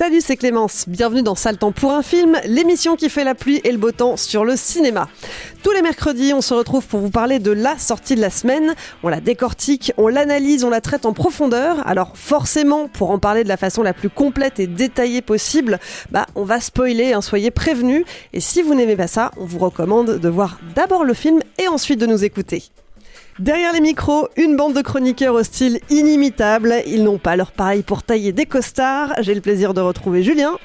Salut, c'est Clémence. Bienvenue dans Sale Temps pour un film, l'émission qui fait la pluie et le beau temps sur le cinéma. Tous les mercredis, on se retrouve pour vous parler de la sortie de la semaine. On la décortique, on l'analyse, on la traite en profondeur. Alors forcément, pour en parler de la façon la plus complète et détaillée possible, bah on va spoiler, hein, soyez prévenus. Et si vous n'aimez pas ça, on vous recommande de voir d'abord le film et ensuite de nous écouter. Derrière les micros, une bande de chroniqueurs au style inimitable. Ils n'ont pas leur pareil pour tailler des costards. J'ai le plaisir de retrouver Julien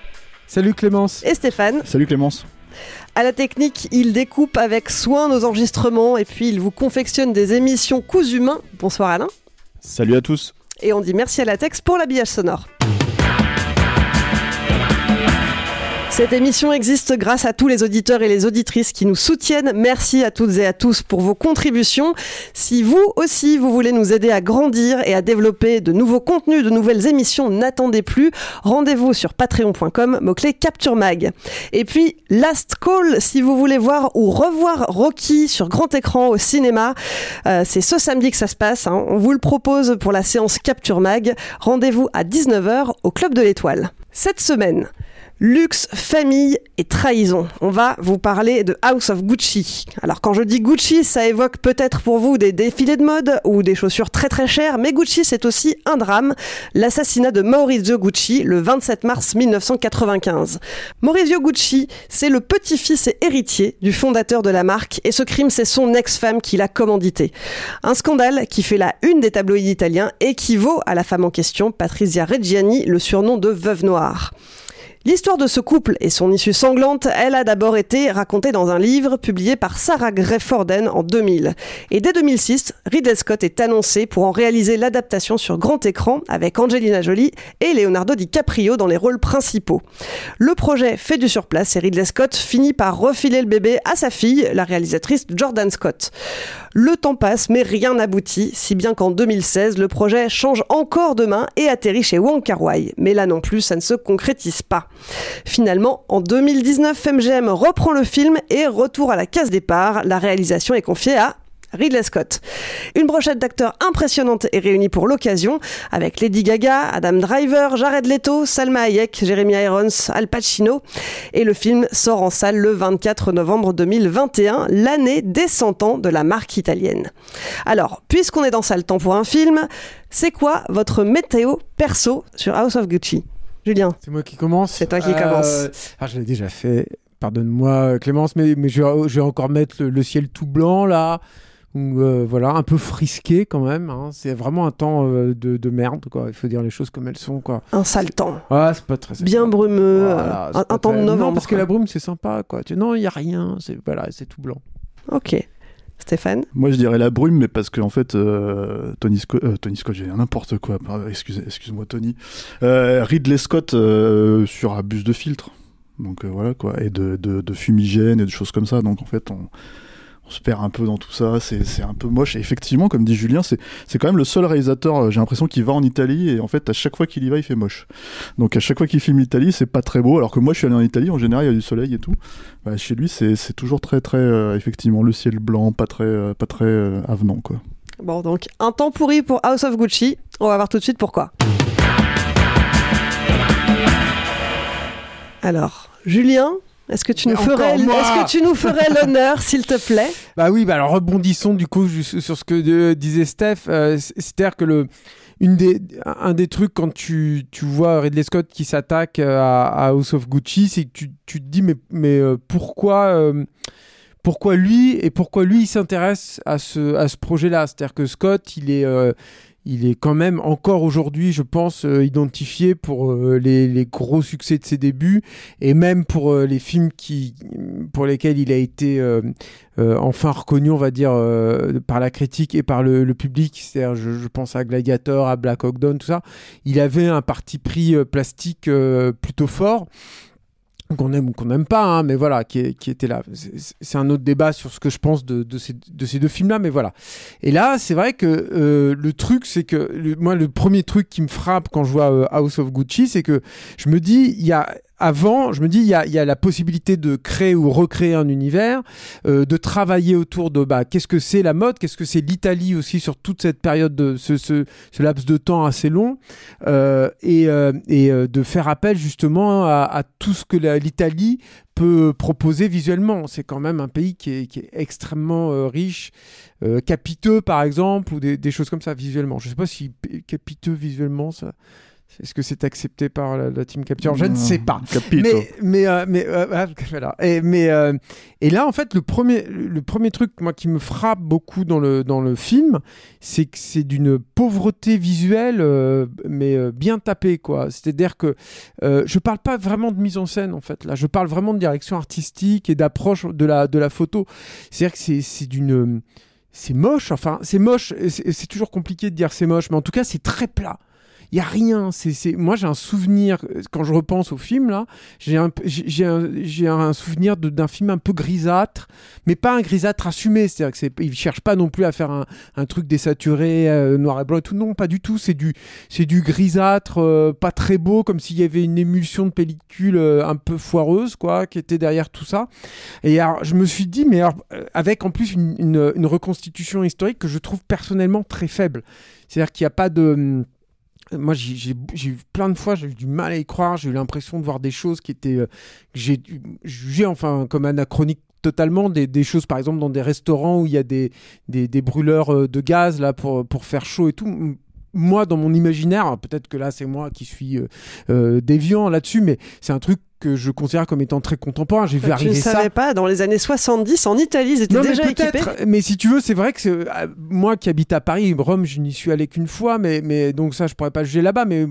Salut Clémence. et Stéphane. Salut Clémence. À la technique, ils découpent avec soin nos enregistrements et puis ils vous confectionnent des émissions coups humains. Bonsoir Alain. Salut à tous. Et on dit merci à Latex pour l'habillage sonore. Cette émission existe grâce à tous les auditeurs et les auditrices qui nous soutiennent. Merci à toutes et à tous pour vos contributions. Si vous aussi, vous voulez nous aider à grandir et à développer de nouveaux contenus, de nouvelles émissions, n'attendez plus. Rendez-vous sur patreon.com, mot-clé Capture Mag. Et puis, Last Call, si vous voulez voir ou revoir Rocky sur grand écran au cinéma, euh, c'est ce samedi que ça se passe. hein. On vous le propose pour la séance Capture Mag. Rendez-vous à 19h au Club de l'Étoile. Cette semaine, Luxe, famille et trahison. On va vous parler de House of Gucci. Alors quand je dis Gucci, ça évoque peut-être pour vous des défilés de mode ou des chaussures très très chères, mais Gucci c'est aussi un drame, l'assassinat de Maurizio Gucci le 27 mars 1995. Maurizio Gucci, c'est le petit-fils et héritier du fondateur de la marque et ce crime c'est son ex-femme qui l'a commandité. Un scandale qui fait la une des tabloïds italiens et qui vaut à la femme en question, Patrizia Reggiani, le surnom de veuve noire. L'histoire de ce couple et son issue sanglante, elle a d'abord été racontée dans un livre publié par Sarah Gray Forden en 2000. Et dès 2006, Ridley Scott est annoncé pour en réaliser l'adaptation sur grand écran avec Angelina Jolie et Leonardo DiCaprio dans les rôles principaux. Le projet fait du surplace et Ridley Scott finit par refiler le bébé à sa fille, la réalisatrice Jordan Scott. Le temps passe, mais rien n'aboutit, si bien qu'en 2016, le projet change encore de main et atterrit chez Wong Kar-wai. Mais là non plus, ça ne se concrétise pas. Finalement, en 2019, MGM reprend le film et retour à la case départ. La réalisation est confiée à Ridley Scott. Une brochette d'acteurs impressionnante est réunie pour l'occasion, avec Lady Gaga, Adam Driver, Jared Leto, Salma Hayek, Jeremy Irons, Al Pacino. Et le film sort en salle le 24 novembre 2021, l'année des 100 ans de la marque italienne. Alors, puisqu'on est dans ça le temps pour un film, c'est quoi votre météo perso sur House of Gucci? Julien C'est moi qui commence. C'est toi qui commence. Ah, je l'ai déjà fait. Pardonne-moi Clémence, mais, mais je, vais, je vais encore mettre le, le ciel tout blanc là. Ou, euh, voilà, un peu frisqué quand même. hein. C'est vraiment un temps euh, de, de merde, quoi. Il faut dire les choses comme elles sont, quoi. Un sale temps. Ah, c'est pas très Bien brumeux, Voilà, euh, un, temps de novembre. Non, parce que la brume, c'est sympa, quoi. Tu- Non, il y a rien. C'est voilà, c'est tout blanc. Ok. Stéphane? Moi, je dirais la brume, mais parce que en fait, euh, Tony Scott, euh, Tony Scott, j'ai n'importe quoi. Excuse, excuse-moi, Tony. Euh, Ridley Scott euh, sur abuse de filtre. Donc euh, voilà quoi, et de, de, de fumigène et de choses comme ça. Donc en fait, on, on se perd un peu dans tout ça. C'est un peu moche. Et effectivement, comme dit Julien, c'est quand même le seul réalisateur. euh, J'ai l'impression qu'il va en Italie et en fait, à chaque fois qu'il y va, il fait moche. Donc à chaque fois qu'il filme l'Italie, c'est pas très beau. Alors que moi, je suis allé en Italie. En général, il y a du soleil et tout. Bah, chez lui, c'est toujours très très euh, effectivement le ciel blanc, pas très euh, pas très avenant quoi. Bon, donc un temps pourri pour House of Gucci. On va voir tout de suite pourquoi. Alors, Julien, est-ce que tu nous ferais, est-ce que tu nous ferais l'honneur, s'il te plaît? Bah oui, bah alors rebondissons du coup sur ce que euh, disait Steph. euh, C'est-à-dire que le, une des, un des trucs quand tu, tu vois Ridley Scott qui s'attaque euh, à, à House of Gucci, c'est que tu, tu te dis mais, mais pourquoi, euh, pourquoi lui et pourquoi lui il s'intéresse à ce, à ce projet-là? C'est-à-dire que Scott, il est, euh, il est quand même encore aujourd'hui, je pense, euh, identifié pour euh, les, gros succès de ses débuts et même pour euh, les films qui, pour lesquels il a été enfin reconnu, on va dire, par la critique et par le, public. C'est-à-dire, je, je pense à Gladiator, à Black Hawk Down, tout ça. Il avait un parti pris plastique plutôt fort qu'on aime ou qu'on n'aime pas, hein, mais voilà, qui, qui était là. C'est- C'est un autre débat sur ce que je pense de, de ces, de ces deux films-là, mais voilà. Et là, c'est vrai que euh, le truc, c'est que le- moi, le premier truc qui me frappe quand je vois euh, House of Gucci, c'est que je me dis, il y a avant, je me dis, il y a, y a la possibilité de créer ou recréer un univers, euh, de travailler autour de bah, qu'est-ce que c'est la mode, qu'est-ce que c'est l'Italie aussi sur toute cette période, de ce, ce, ce laps de temps assez long, euh, et, euh, et euh, de faire appel justement à, à tout ce que l'Italie peut proposer visuellement. C'est quand même un pays qui est, qui est extrêmement euh, riche, euh, capiteux par exemple, ou des, des choses comme ça visuellement. Je sais pas si capiteux visuellement, ça. Est-ce que c'est accepté par la, la team Capture? Je ne sais pas. Capito. Mais mais euh, mais euh, ah, voilà. Et mais euh, et là en fait le premier le premier truc moi qui me frappe beaucoup dans le dans le film, c'est que c'est d'une pauvreté visuelle mais bien tapée quoi. C'est-à-dire que je parle pas vraiment de mise en scène en fait là, je parle vraiment de direction artistique et d'approche de la de la photo. C'est-à-dire que c'est c'est d'une c'est moche, enfin c'est moche, c'est toujours compliqué de dire c'est moche, mais en tout cas c'est très plat. Il y a rien. C'est. Moi, j'ai un souvenir quand je repense au film là. J'ai un, j'ai un, un souvenir d'un film un peu grisâtre, mais pas un grisâtre assumé. C'est-à-dire que c'est, il cherche pas non plus à faire un, un truc désaturé, euh, noir et blanc et tout. Non, pas du tout. C'est du, c'est du grisâtre, euh, pas très beau, comme s'il y avait une émulsion de pellicule euh, un peu foireuse, quoi, qui était derrière tout ça. Et alors, je me suis dit, mais alors, avec en plus une, une, une reconstitution historique que je trouve personnellement très faible. C'est-à-dire qu'il n'y a pas de hum, moi, j'ai- eu plein de fois, j'ai eu du mal à y croire. J'ai eu l'impression de voir des choses qui étaient, euh, j'ai jugées enfin comme anachroniques totalement. Des, choses, par exemple, dans des restaurants où il y a des, des, brûleurs euh, de gaz là pour, pour faire chaud et tout. Moi, dans mon imaginaire, alors peut-être que là, c'est moi qui suis euh, euh, déviant là-dessus, mais c'est un truc que je considère comme étant très contemporain. J'ai vu ne arriver ça. savais pas, dans les années 70, en Italie, ils étaient Non, mais déjà équipés. Mais si tu veux, c'est vrai que euh, moi qui habite à Paris, Rome, je n'y suis allé qu'une fois, mais, mais donc ça, je pourrais pas juger là-bas. Mais,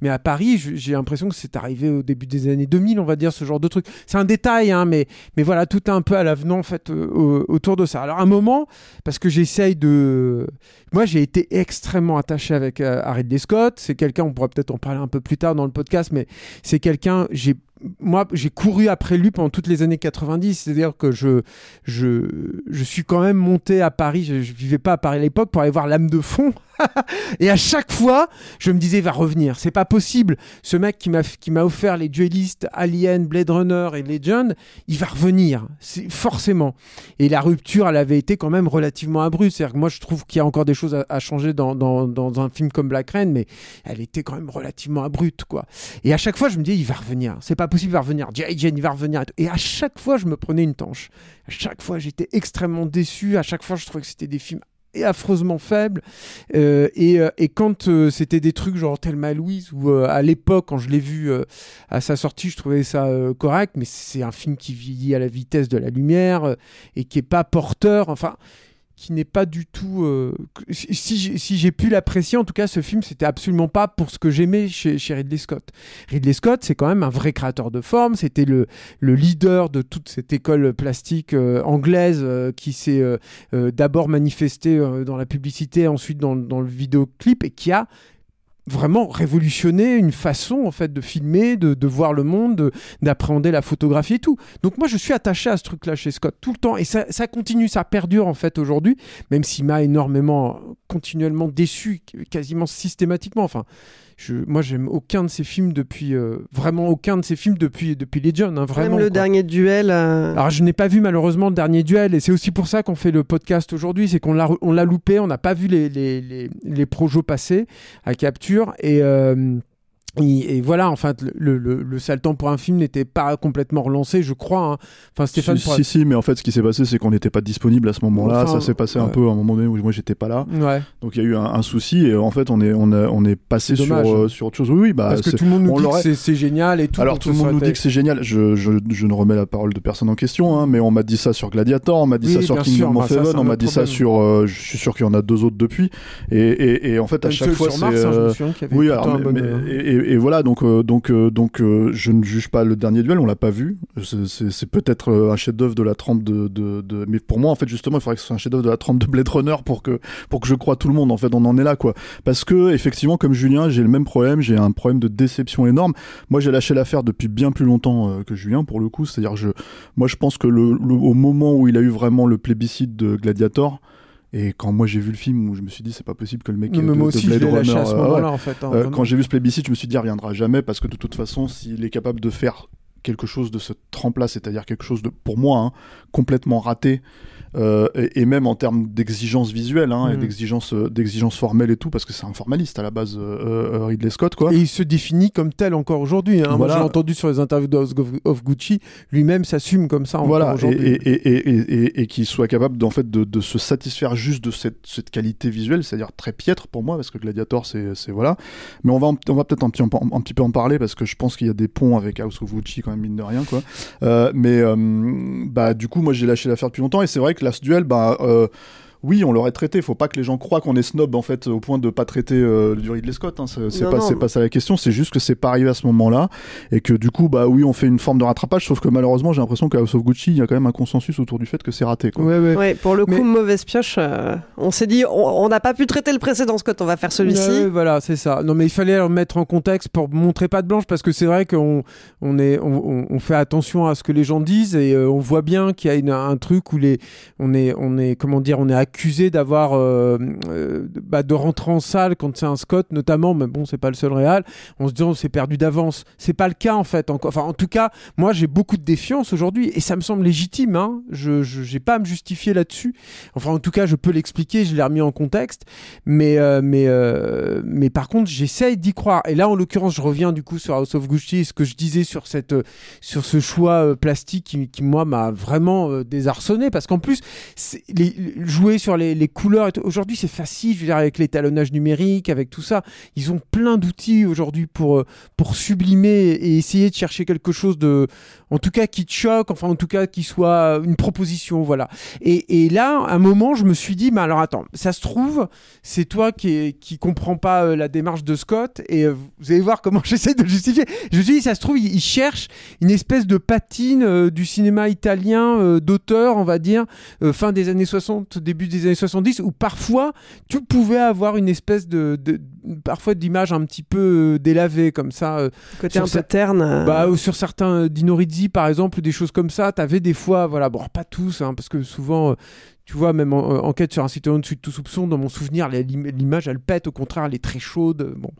mais à Paris, je- j'ai l'impression que c'est arrivé au début des années 2000, on va dire, ce genre de truc. C'est un détail, hein, mais, mais voilà, tout est un peu à l'avenant, en fait, euh, au- autour de ça. Alors, un moment, parce que j'essaye de. Moi, j'ai été extrêmement attaché avec euh, à Ridley Scott. C'est quelqu'un, on pourra peut-être en parler un peu plus tard dans le podcast, mais c'est quelqu'un, j'ai moi, j'ai couru après lui pendant toutes les années 90. C'est-à-dire que je, je, je suis quand même monté à Paris. Je, je vivais pas à Paris à l'époque pour aller voir l'âme de fond. et à chaque fois, je me disais, va revenir. C'est pas possible. Ce mec qui m'a, offert les duellistes Alien, Blade Runner et Legend, il va revenir. C'est forcément. Et la rupture, elle avait été quand même relativement abrupte. C'est-à-dire que moi, je trouve qu'il y a encore des choses à, changer dans, dans, dans un film comme Black Rain, mais elle était quand même relativement abrupte, quoi. Et à chaque fois, je me disais, il va revenir. C'est pas possible, il va revenir. J.I. Jane, il va revenir. Et à chaque fois, je me prenais une tanche. À chaque fois, j'étais extrêmement déçu. À chaque fois, je trouvais que c'était des films et affreusement faibles. Euh, et, euh, et quand euh, c'était des trucs genre Thelma Louise, ou à l'époque, quand je l'ai vu à sa sortie, je trouvais ça correct, mais c'est un film qui vieillit à la vitesse de la lumière et qui est pas porteur. Enfin, qui n'est pas du tout. euh, si- j'ai pu l'apprécier, en tout cas, ce film, c'était absolument pas pour ce que j'aimais chez, chez Ridley Scott. Ridley Scott, c'est quand même un vrai créateur de forme. C'était le, le leader de toute cette école plastique euh, anglaise euh, qui s'est d'abord manifestée dans la publicité, ensuite dans, dans le vidéoclip et qui a vraiment révolutionné une façon en fait de filmer, de, de voir le monde, de- d'appréhender la photographie et tout. Donc moi je suis attaché à ce truc-là chez Scott tout le temps et ça, ça continue, ça perdure en fait aujourd'hui, même s'il m'a énormément, continuellement déçu, quasiment systématiquement. Enfin, je, moi j'aime aucun de ses films depuis, euh, vraiment aucun de ses films depuis, depuis Legion, hein, vraiment. Même le quoi. dernier duel. euh, Alors je n'ai pas vu malheureusement le dernier duel et c'est aussi pour ça qu'on fait le podcast aujourd'hui, c'est qu'on l'a on l'a loupé, on n'a pas vu les, les, les, les projos passer à capture et, euh, et, et voilà, en fait, le, le, le sale temps pour un film n'était pas complètement relancé, je crois. hein. Enfin Stéphane, si, si, si, mais en fait, ce qui s'est passé, c'est qu'on n'était pas disponible à ce moment-là. Enfin, ça s'est passé un peu à un moment donné où moi j'étais pas là. Ouais. Donc il y a eu un, un souci et en fait, on est, on a- on est passé sur, euh, sur autre chose. Oui, oui, bah, Parce que tout le monde nous dit que c'est- génial et tout. Alors tout le monde nous dit que c'est génial. Je, je, je ne remets la parole de personne en question, hein, mais on m'a dit ça sur Gladiator, on m'a dit Oui, ça sur Kingdom of bah, Heaven, c'est on m'a dit ça sur. euh, je suis sûr qu'il y en a deux autres depuis. Et, et, et en fait, à chaque fois, c'est. Hein, euh, oui, alors, et, voilà, donc, euh, donc, euh, donc euh, je ne juge pas le dernier duel, on l'a pas vu. C'est- peut-être un chef-d'œuvre de la trempe de, Mais pour moi, en fait, justement, il faudrait que ce soit un chef-d'œuvre de la trempe de Blade Runner pour que, pour que je croie tout le monde. En fait, on en est là, quoi. Parce que, effectivement, comme Julien, j'ai le même problème, j'ai un problème de déception énorme. Moi, j'ai lâché l'affaire depuis bien plus longtemps que Julien, pour le coup. C'est-à-dire, je, moi, je pense que au moment où il a eu vraiment le plébiscite de Gladiator, et quand moi j'ai vu le film où je me suis dit c'est pas possible que le mec Non, de, moi de aussi, Blade je l'ai lâché Runner, à ce euh, ouais. en fait. hein, Euh, quand j'ai vu ce plébiscite, je me suis dit, il reviendra jamais parce que de toute façon, s'il est capable de faire quelque chose de ce trempe-là, c'est-à-dire quelque chose de, pour moi, hein, complètement raté, euh, et, et même en termes d'exigence visuelle hein, et d'exigence, euh, d'exigence formelle et tout, parce que c'est un formaliste à la base, euh, euh, Ridley Scott, quoi. Et il se définit comme tel encore aujourd'hui. hein. Moi, j'ai entendu sur les interviews d'House of, of Gucci, lui-même s'assume comme ça encore Voilà, aujourd'hui. et, et, et, et, et- et qu'il soit capable d'en fait de, de se satisfaire juste de cette, cette qualité visuelle, c'est-à-dire très piètre pour moi, parce que Gladiator, c'est c'est- voilà. Mais on va, en- on va peut-être un petit, un, un petit peu en parler, parce que je pense qu'il y a des ponts avec House of Gucci, quand même, mine de rien, quoi. Euh, mais euh, bah, du coup, moi, j'ai lâché l'affaire depuis longtemps, et c'est vrai que Last Duel, bah. Oui, on l'aurait traité. Faut pas que les gens croient qu'on est snob en fait au point de pas traiter euh, du Ridley Scott. Hein. C'est pas, pas ça la question. C'est juste que c'est pas arrivé à ce moment-là et que du coup, bah oui, on fait une forme de rattrapage. Sauf que malheureusement, j'ai l'impression qu'à House of Gucci, il y a quand même un consensus autour du fait que c'est raté. Quoi. Ouais, ouais. Ouais, pour le coup, Mais- mauvaise pioche. euh, on s'est dit, on n'a pas pu traiter le précédent Scott, on va faire celui-ci. Ouais, voilà, c'est ça. Non, mais il fallait le mettre en contexte pour montrer pas de blanche parce que c'est vrai qu'on on est, on fait attention à ce que les gens disent et euh, on voit bien qu'il y a une- un truc où les, on est, on est, comment dire, on est accusé d'avoir, euh, euh, bah, de rentrer en salle quand c'est un Scott notamment, mais bon, c'est pas le seul réal. On se dit on s'est perdu d'avance. C'est pas le cas en fait. Encore, enfin, en tout cas, moi j'ai beaucoup de défiance aujourd'hui et ça me semble légitime. Hein. Je, j'ai pas à me justifier là-dessus. Enfin, en tout cas, je peux l'expliquer. Je l'ai remis en contexte. Mais, euh, mais, mais par contre, j'essaye d'y croire. Et là, en l'occurrence, je reviens du coup sur House of Gucci, ce que je disais sur, cette, sur ce choix plastique qui, moi, m'a vraiment désarçonné. Parce qu'en plus, c'est- les- jouer sur les, couleurs, aujourd'hui, c'est facile, je veux dire, avec l'étalonnage numérique, avec tout ça. Ils ont plein d'outils aujourd'hui pour, euh, pour sublimer et essayer de chercher quelque chose de, en tout cas, qui te choque, enfin, en tout cas, qui soit une proposition, voilà. Et, là, à un moment, je me suis dit, mais alors attends, ça se trouve, c'est toi qui, est- qui comprends pas euh, la démarche de Scott, et euh, vous allez voir comment j'essaie de justifier. Je me suis dit, ça se trouve, il, cherche une espèce de patine du cinéma italien d'auteur, on va dire, fin des années 60, début des années 70, où parfois, tu pouvais avoir une espèce de, de parfois d'image un petit peu euh, délavée, comme ça. euh, Côté un peu terne. euh, bah, ou sur certains euh, Dino Rizzi, par exemple, des choses comme ça, t'avais des fois, voilà, bon, pas tous, hein, parce que souvent, tu vois, même euh, enquête sur un citoyen dessus de tout soupçon, dans mon souvenir, l'image, elle pète, au contraire, elle est très chaude. Bon,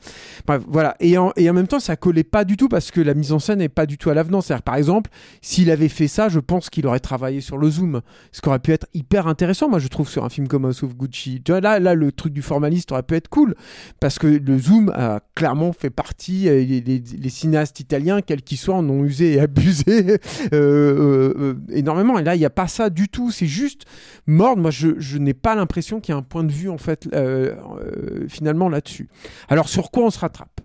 bref, voilà. Et en, même temps, ça collait pas du tout parce que la mise en scène n'est pas du tout à l'avenant. C'est-à-dire, par exemple, s'il avait fait ça, je pense qu'il aurait travaillé sur le zoom, ce qui aurait pu être hyper intéressant, moi, je trouve, sur un film comme House of Gucci. Tu vois, là, là, le truc du formaliste aurait pu être cool parce que le zoom a clairement fait partie, euh, les, cinéastes italiens, quels qu'ils soient, en ont usé et abusé euh, énormément. Et là, il n'y a pas ça du tout. C'est juste Moi, je, n'ai pas l'impression qu'il y a un point de vue, en fait, euh, euh, finalement, là-dessus. Alors, sur quoi on se rattrape?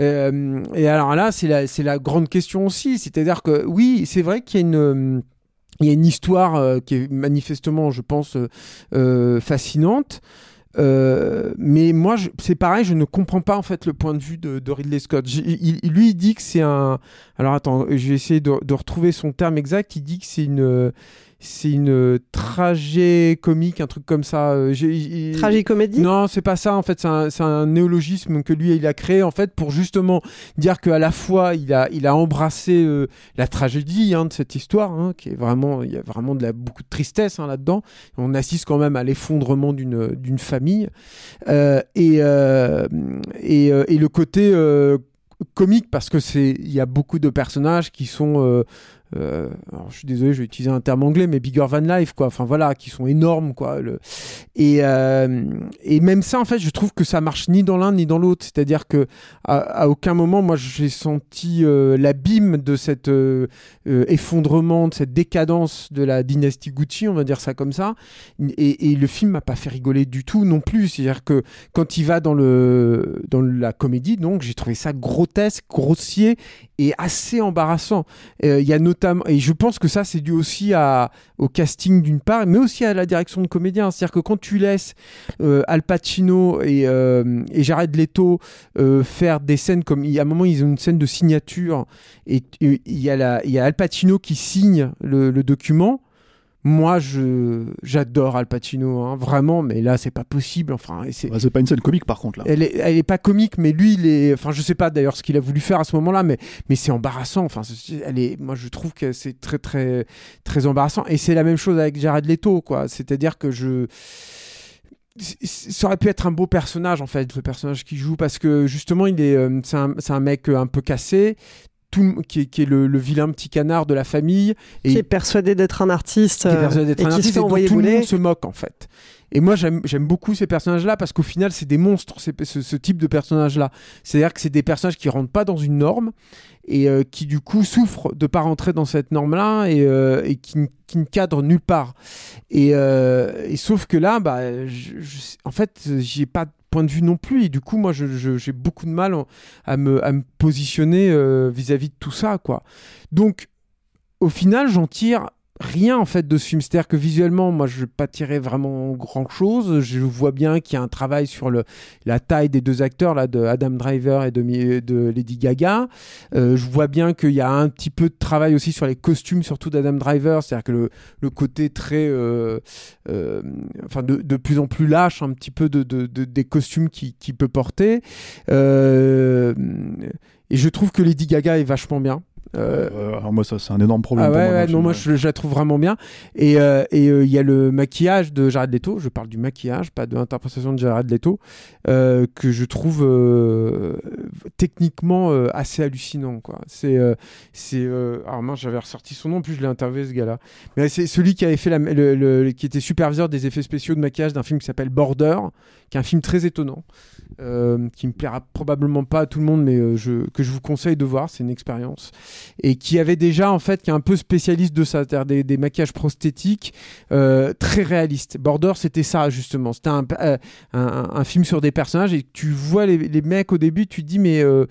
Euh, Et alors là, c'est la, grande question aussi. C'est-à-dire que, oui, c'est vrai qu'il y a une... histoire qui est manifestement, je pense, fascinante. Mais moi, c'est pareil, je ne comprends pas en fait le point de vue de, Ridley Scott. Il- lui, il dit que c'est un. Alors attends, je vais essayer de retrouver son terme exact. Il dit que c'est une, c'est une tragédie comique, un truc comme ça. Euh, Tragicomédie non, c'est pas ça. En fait, c'est un, néologisme que lui il a créé en fait pour justement dire qu'à la fois il a, il a embrassé euh, la tragédie hein, de cette histoire, hein, qui est vraiment, il y a vraiment de la, beaucoup de tristesse hein, là-dedans. On assiste quand même à l'effondrement d'une d'une famille Euh, et, euh, et, euh, et le côté euh, comique parce que c'est, il y a beaucoup de personnages qui sont euh, euh, je suis désolé, je vais utiliser un terme anglais, mais bigger than life, quoi. Enfin voilà, qui sont énormes, quoi. Et, euh, et même ça, en fait, je trouve que ça marche ni dans l'un ni dans l'autre. C'est-à-dire que à, aucun moment, moi, j'ai senti euh, l'abîme de cet effondrement, de cette décadence de la dynastie Gucci, on va dire ça comme ça. Et, et le film m'a pas fait rigoler du tout non plus. C'est-à-dire que quand il va dans le dans la comédie, donc j'ai trouvé ça grotesque, grossier et assez embarrassant. Il y a notamment, et je pense que ça c'est dû aussi à, au casting d'une part, mais aussi à la direction de comédien. C'est-à-dire que quand tu laisses euh, Al Pacino et, euh, Jared Leto euh, faire des scènes comme, a un moment ils ont une scène de signature et il y a Al Pacino qui signe le document. Moi, je j'adore Al Pacino, hein, vraiment, mais là, c'est pas possible. Enfin, c'est Bah, c'est pas une scène comique par contre là. elle est, elle est pas comique, mais lui, il est. Enfin, je sais pas d'ailleurs ce qu'il a voulu faire à ce moment-là, mais, mais c'est embarrassant. Enfin, elle est. Moi, je trouve que c'est très, très, très embarrassant. Et c'est la même chose avec Jared Leto, quoi. C'est-à-dire que je. Ça aurait pu être un beau personnage en fait, le personnage qu'il joue, parce que justement, il est, euh, c'est un, c'est un mec euh, un peu cassé, tout, qui, est, qui est le, le vilain petit canard de la famille, et Qui est persuadé d'être un artiste qui est euh, persuadé d'être et un artiste et dont tout le monde se moque en fait. Et moi j'aime beaucoup ces personnages-là parce qu'au final c'est des monstres, ce, ce type de personnages-là. C'est-à-dire que c'est des personnages qui rentrent pas dans une norme et euh, qui du coup souffrent de pas rentrer dans cette norme-là et, euh, et qui, ne cadrent nulle part. Et, euh, et sauf que là, bah, je- je- en fait, j'ai pas point de vue non plus et du coup moi j'ai beaucoup de mal à me, positionner euh, vis-à-vis de tout ça quoi. Donc au final j'en tire rien en fait de ce film. C'est-à-dire que visuellement, moi, je vais pas tirer vraiment grand-chose. Je vois bien qu'il y a un travail sur le, la taille des deux acteurs, là, de Adam Driver et de, Lady Gaga. Euh, je vois bien qu'il y a un petit peu de travail aussi sur les costumes, surtout d'Adam Driver. C'est-à-dire que le, le côté très, euh, euh, enfin, de, de plus en plus lâche, un petit peu de, de- de- des costumes qu'il qu'il peut porter. Euh, et je trouve que Lady Gaga est vachement bien. Euh, alors moi ça c'est un énorme problème. ah pour ouais, moi, ouais, non, film, moi ouais. je, je la trouve vraiment bien. Et euh, et, euh, il y a le maquillage de Jared Leto, je parle du maquillage, pas de l'interprétation de Jared Leto, euh, que je trouve techniquement assez hallucinant. quoi. C'est. c'est alors moi j'avais ressorti son nom, en plus je l'ai interviewé ce gars-là. Mais c'est celui qui avait fait la, le, le- qui était superviseur des effets spéciaux de maquillage d'un film qui s'appelle Border, qui est un film très étonnant, qui me plaira probablement pas à tout le monde, mais je, que je vous conseille de voir, c'est une expérience et qui avait déjà en fait qui est un peu spécialiste de ça, c'est-à-dire des, maquillages prosthétiques euh, très réalistes. Border c'était ça justement, c'était un, euh, un, film sur des personnages et tu vois les, les mecs au début, tu te dis mais euh,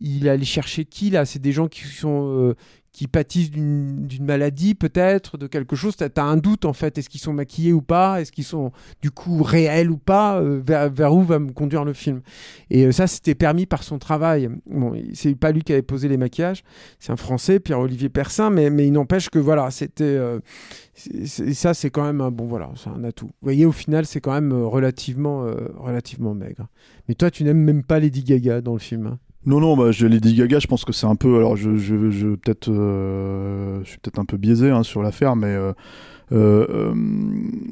il allait chercher qui là? C'est des gens qui sont qui pâtissent d'une maladie peut-être, de quelque chose. T'as as un doute en fait, est-ce qu'ils sont maquillés ou pas? Est-ce qu'ils sont du coup réels ou pas? Euh, vers, où va me conduire le film? Et euh, ça c'était permis par son travail. Bon, c'est pas lui qui avait posé les maquillages, c'est un Français, Pierre-Olivier Persin, mais, mais il n'empêche que voilà, c'était euh, ça c'est quand même un bon voilà, c'est un atout. Vous voyez, au final c'est quand même relativement relativement maigre. Mais toi tu n'aimes même pas Lady Gaga dans le film. hein Non, non, bah, je, Lady Gaga, je pense que c'est un peu. Alors, je, je, je peut-être, euh, je suis peut-être un peu biaisé hein, sur l'affaire, mais euh, euh, euh,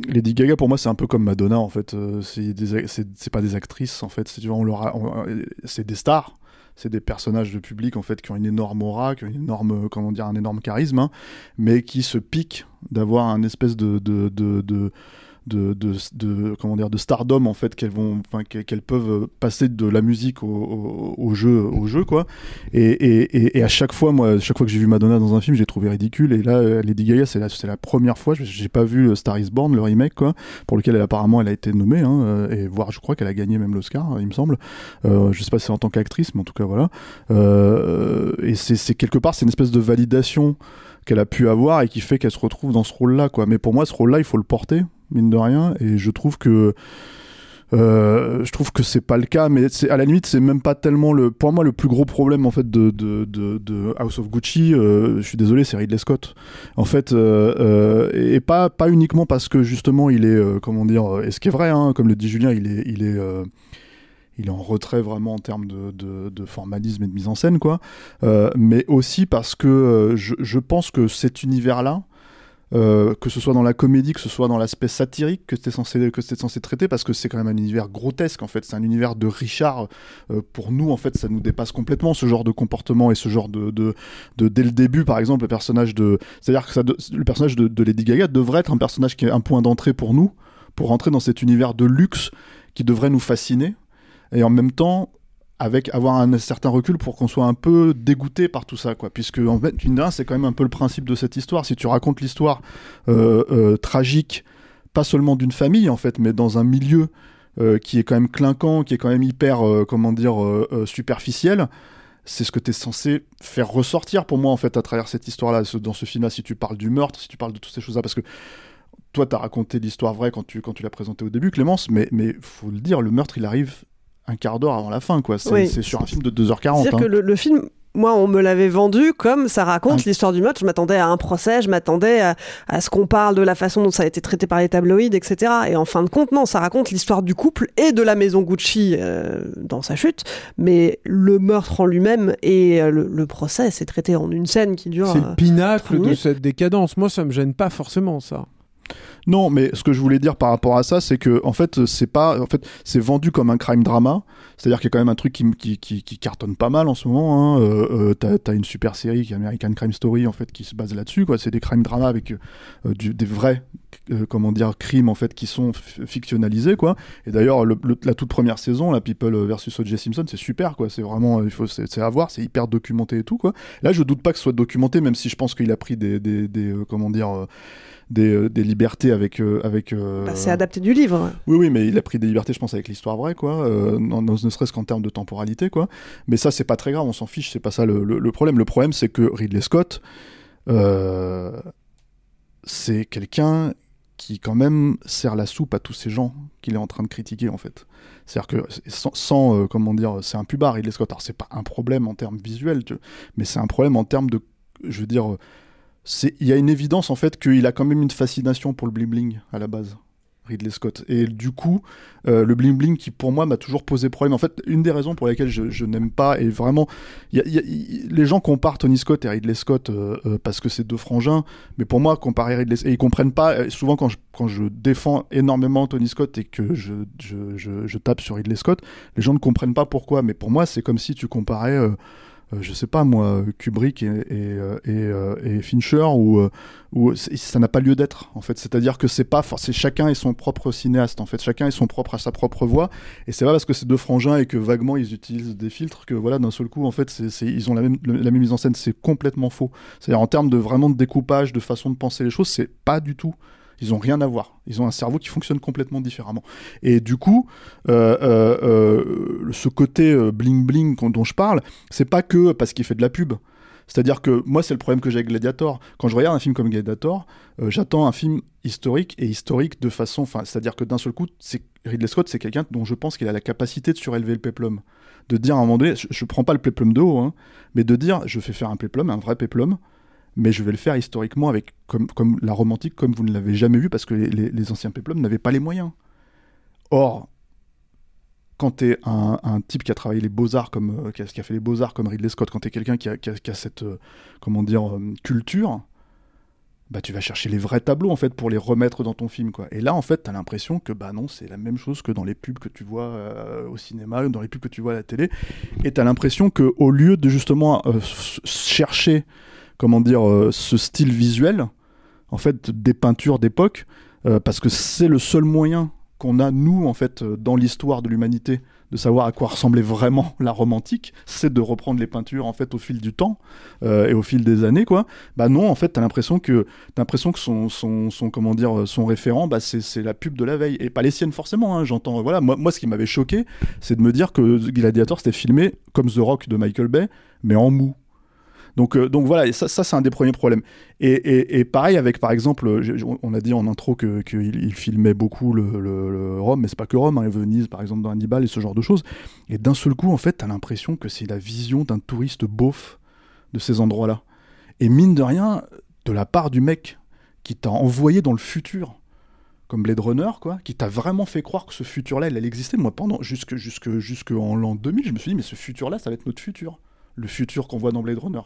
Lady Gaga, pour moi, c'est un peu comme Madonna, en fait. Euh, c'est pas des actrices, en fait. C'est on leur on- c'est des stars. C'est des personnages de public en fait qui ont une énorme aura, qui ont une énorme, comment dire, un énorme charisme, hein, mais qui se piquent d'avoir un espèce de, de, de, de de, comment dire de stardom en fait qu'elles vont qu'elles peuvent passer de la musique au, jeu au jeu quoi. Et, et, et, à chaque fois moi chaque fois que j'ai vu Madonna dans un film j'ai trouvé ridicule. Et là euh, Lady Gaga c'est la la première fois j'ai- j'ai pas vu euh, Star Is Born le remake quoi pour lequel elle, apparemment elle a été nommée hein, euh, et voire je crois qu'elle a gagné même l'Oscar il me semble. Euh, je sais pas si c'est en tant qu'actrice mais en tout cas voilà. Et c'est quelque part c'est une espèce de validation qu'elle a pu avoir et qui fait qu'elle se retrouve dans ce rôle-là, quoi. Mais pour moi, ce rôle-là, il faut le porter, mine de rien, et je trouve que euh, je trouve que c'est pas le cas, mais à la limite c'est même pas tellement le pour moi le plus gros problème en fait de de, de, de House of Gucci. euh, je suis désolé, c'est Ridley Scott. En fait, euh, euh, et pas pas uniquement parce que justement il est comment dire, et ce qui est vrai, hein, comme le dit Julien, il est il est il est en retrait vraiment en termes de, de, formalisme et de mise en scène, quoi. Mais aussi parce que je, je pense que cet univers-là, euh, que ce soit dans la comédie, que ce soit dans l'aspect satirique que c'était censé que censé traiter, parce que c'est quand même un univers grotesque en fait, c'est un univers de Richard. Euh, pour nous en fait, ça nous dépasse complètement ce genre de comportement et ce genre de, de, de dès le début par exemple le personnage de, c'est-à-dire que le personnage de, de Lady Gaga devrait être un personnage qui est un point d'entrée pour nous, pour rentrer dans cet univers de luxe qui devrait nous fasciner et en même temps avec avoir un certain recul pour qu'on soit un peu dégoûté par tout ça, quoi. Puisque en fait, c'est quand même un peu le principe de cette histoire. Si tu racontes l'histoire euh, euh, tragique, pas seulement d'une famille en fait, mais dans un milieu euh, qui est quand même clinquant, qui est quand même hyper, comment dire, superficiel. C'est ce que tu es censé faire ressortir pour moi en fait à travers cette histoire-là, dans ce film-là. Si tu parles du meurtre, si tu parles de toutes ces choses-là, parce que toi, tu as raconté l'histoire vraie quand tu, quand tu l'as présenté au début, Clémence, mais, mais faut le dire, le meurtre, il arrive un quart d'heure avant la fin, quoi. C'est Oui. sur un film de 2h40. C'est-à-dire hein. que le, le film, moi, on me l'avait vendu comme ça raconte l'histoire du meurtre. Je m'attendais à un procès, je m'attendais à, à ce qu'on parle de la façon dont ça a été traité par les tabloïds, etc. Et en fin de compte, non, ça raconte l'histoire du couple et de la maison Gucci euh, dans sa chute. Mais le meurtre en lui-même et euh, le, le procès, c'est traité en une scène qui dure. C'est euh, le pinacle 30 de cette décadence. Moi, ça me gêne pas forcément, ça. Non, mais ce que je voulais dire par rapport à ça, c'est que en fait, c'est pas, en fait, c'est vendu comme un crime drama. C'est-à-dire qu'il y a quand même un truc qui, qui, cartonne pas mal en ce moment. Hein. Euh, euh, t'as, t'as une super série qui est American Crime Story en fait qui se base là-dessus. C'est des crime drama avec euh, du, des vrais, euh, comment dire, crimes en fait qui sont f- fictionnalisés quoi. Et d'ailleurs, le- le- la toute première saison, la People versus O.J. Simpson, c'est super quoi. C'est vraiment, il faut, c'est, à voir, c'est hyper documenté et tout quoi. Là, je doute pas que ce soit documenté, même si je pense qu'il a pris des, des, des euh, comment dire. Euh, des, des libertés avec euh, avec euh, bah, c'est adapté du livre. oui, oui, mais il a pris des libertés, je pense, avec l'histoire vraie, quoi. Non- ne serait-ce qu'en termes de temporalité, quoi. Mais ça, c'est pas très grave, on s'en fiche, c'est pas ça le, le- le problème. Le problème, c'est que Ridley Scott, c'est quelqu'un qui, quand même, sert la soupe à tous ces gens qu'il est en train de critiquer, en fait. C'est-à-dire que, sans, sans, euh, comment dire, c'est un pubard, Ridley Scott. Alors, c'est pas un problème en termes visuels, tu vois, mais c'est un problème en termes de, je veux dire, il y a une évidence, en fait, qu'il a quand même une fascination pour le bling-bling, à la base. Ridley Scott. Et du coup, euh, le bling bling qui pour moi m'a toujours posé problème. En fait, une des raisons pour lesquelles je, n'aime pas, et vraiment, y a- y il- les gens comparent Tony Scott et Ridley Scott euh, euh, parce que c'est deux frangins, mais pour moi, comparer Ridley et ils comprennent pas. Souvent, quand je, défends énormément Tony Scott et que je, je tape sur Ridley Scott, les gens ne comprennent pas pourquoi. Mais pour moi, c'est comme si tu comparais. Euh, je sais pas moi, Kubrick et, euh, euh, Fincher, c'est- ça n'a pas lieu d'être en fait. C'est-à-dire que c'est pas, c'est chacun est son propre cinéaste en fait, chacun est son propre à sa propre voix. Et c'est pas parce que c'est deux frangins et que vaguement ils utilisent des filtres que voilà d'un seul coup en fait ils ont la même, la même mise en scène. C'est complètement faux. C'est-à-dire en termes de vraiment de découpage, de façon de penser les choses, c'est pas du tout. Ils ont rien à voir. Ils ont un cerveau qui fonctionne complètement différemment. Et du coup, euh, euh, euh, ce côté bling bling dont je parle, c'est pas que parce qu'il fait de la pub. C'est-à-dire que moi, c'est le problème que j'ai avec Gladiator. Quand je regarde un film comme Gladiator, j'attends un film historique et historique de façon. C'est-à-dire que d'un seul coup, Ridley Scott, c'est quelqu'un dont je pense qu'il a la capacité de surélever le peplum. De dire à un moment donné, je, je prends pas le peplum de haut, hein, mais de dire, je fais faire un peplum, un vrai peplum, mais je vais le faire historiquement avec comme, comme la romantique, comme vous ne l'avez jamais vu, parce que les, les- anciens peplums n'avaient pas les moyens. Or, quand tu es un, type qui a travaillé les beaux-arts, comme, euh, qui, a, fait les beaux-arts comme Ridley Scott, quand tu es quelqu'un qui a, qui a- cette euh, comment dire, euh, culture, bah, tu vas chercher les vrais tableaux en fait pour les remettre dans ton film. Quoi. Et là, en fait, tu as l'impression que bah, non, c'est la même chose que dans les pubs que tu vois au cinéma, dans les pubs que tu vois à la télé. Et tu as l'impression qu'au lieu de justement chercher comment dire, euh, ce style visuel, en fait, des peintures d'époque, euh, parce que c'est le seul moyen qu'on a nous en fait euh, dans l'histoire de l'humanité de savoir à quoi ressemblait vraiment la romantique, c'est de reprendre les peintures en fait au fil du temps et au fil des années quoi. Bah non, en fait, t'as l'impression que t'as l'impression que son, son, son comment dire son référent, bah c'est, c'est la pub de la veille et pas les siennes forcément. Hein, j'entends voilà, moi, moi ce qui m'avait choqué, c'est de me dire que Gladiator c'était filmé comme The Rock de Michael Bay, mais en mou. Donc, euh, donc voilà, ça, c'est un des premiers problèmes. Et, pareil avec, par exemple, je- on a dit en intro que- qu'il il filmait beaucoup le, Rome, mais c'est pas que Rome, hein, Venise par exemple dans Hannibal et ce genre de choses. Et d'un seul coup, en fait, t'as l'impression que c'est la vision d'un touriste beauf de ces endroits-là. Et mine de rien, de la part du mec qui t'a envoyé dans le futur, comme Blade Runner, quoi, qui t'a vraiment fait croire que ce futur-là, il allait exister. Moi, pendant, jusque en l'an 2000, je me suis dit, mais ce futur-là, ça va être notre futur. Le futur qu'on voit dans Blade Runner.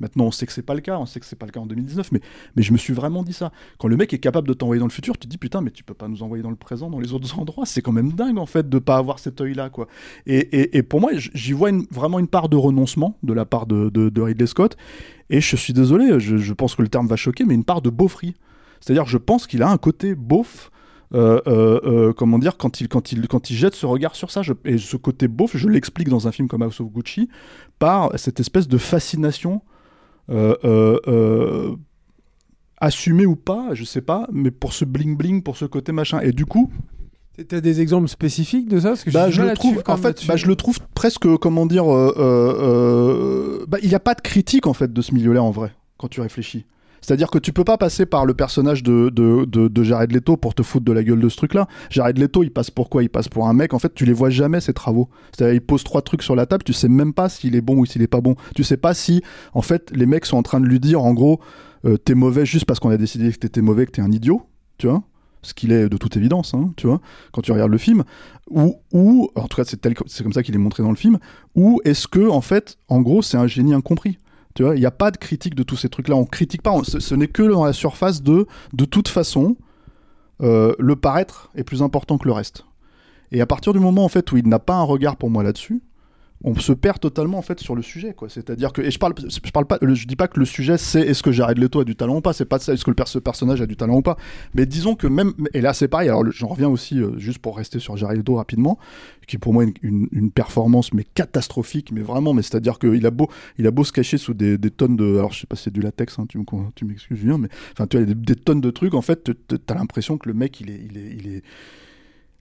Maintenant, on sait que c'est pas le cas, on sait que c'est pas le cas en 2019, mais, mais je me suis vraiment dit ça. Quand le mec est capable de t'envoyer dans le futur, tu te dis putain, mais tu peux pas nous envoyer dans le présent, dans les autres endroits. C'est quand même dingue en fait de pas avoir cet œil-là, quoi. Et, et, pour moi, j'y vois vraiment une part de renoncement de la part de, de, Ridley Scott. Et je suis désolé, je, pense que le terme va choquer, mais une part de beaufrie. C'est-à-dire, je pense qu'il a un côté beauf. euh, euh, euh, comment dire quand il quand il quand il jette ce regard sur ça et ce côté beauf je l'explique dans un film comme House of Gucci par cette espèce de fascination assumé ou pas, je sais pas, mais pour ce bling bling, pour ce côté machin. Et du coup, T'as des exemples spécifiques de ça? Parce que j'ai bah, je le trouve, en fait, bah, je le trouve presque, comment dire, euh, euh, euh, bah, il n'y a pas de critique en fait de ce milieu-là en vrai, quand tu réfléchis. C'est-à-dire que tu peux pas passer par le personnage de, de, de, de Jared Leto pour te foutre de la gueule de ce truc-là. Jared Leto, il passe pour quoi? Il passe pour un mec, en fait, tu les vois jamais, ses travaux. C'est-à-dire, il pose trois trucs sur la table, tu sais même pas s'il est bon ou s'il est pas bon. Tu sais pas si, en fait, les mecs sont en train de lui dire, en gros, euh, t'es mauvais juste parce qu'on a décidé que t'étais mauvais, que t'es un idiot, tu vois? Ce qu'il est de toute évidence, hein, tu vois, quand tu regardes le film, ou, ou en tout cas c'est comme ça qu'il est montré dans le film, ou est-ce que en fait, en gros, c'est un génie incompris? Tu vois, il n'y a pas de critique de tous ces trucs-là. On critique pas. ce n'est que dans la surface de, de toute façon, euh, le paraître est plus important que le reste. Et à partir du moment en fait où il n'a pas un regard pour moi là-dessus, on se perd totalement en fait sur le sujet quoi. C'est-à-dire que et je parle je parle pas je dis pas que le sujet c'est est-ce que Jared Leto a du talent ou pas, c'est pas ça est-ce que le perso- personnage a du talent ou pas. Mais disons que même et là c'est pareil. Alors j'en reviens aussi euh, juste pour rester sur Jared Leto rapidement, qui pour moi une, une- performance mais catastrophique, mais vraiment mais c'est-à-dire qu'il a beau il a beau se cacher sous des, des tonnes de alors je sais pas si c'est du latex hein, tu me tu m'excuses Julien mais enfin tu as des, des tonnes de trucs en fait t'as l'impression que le mec il est il est il est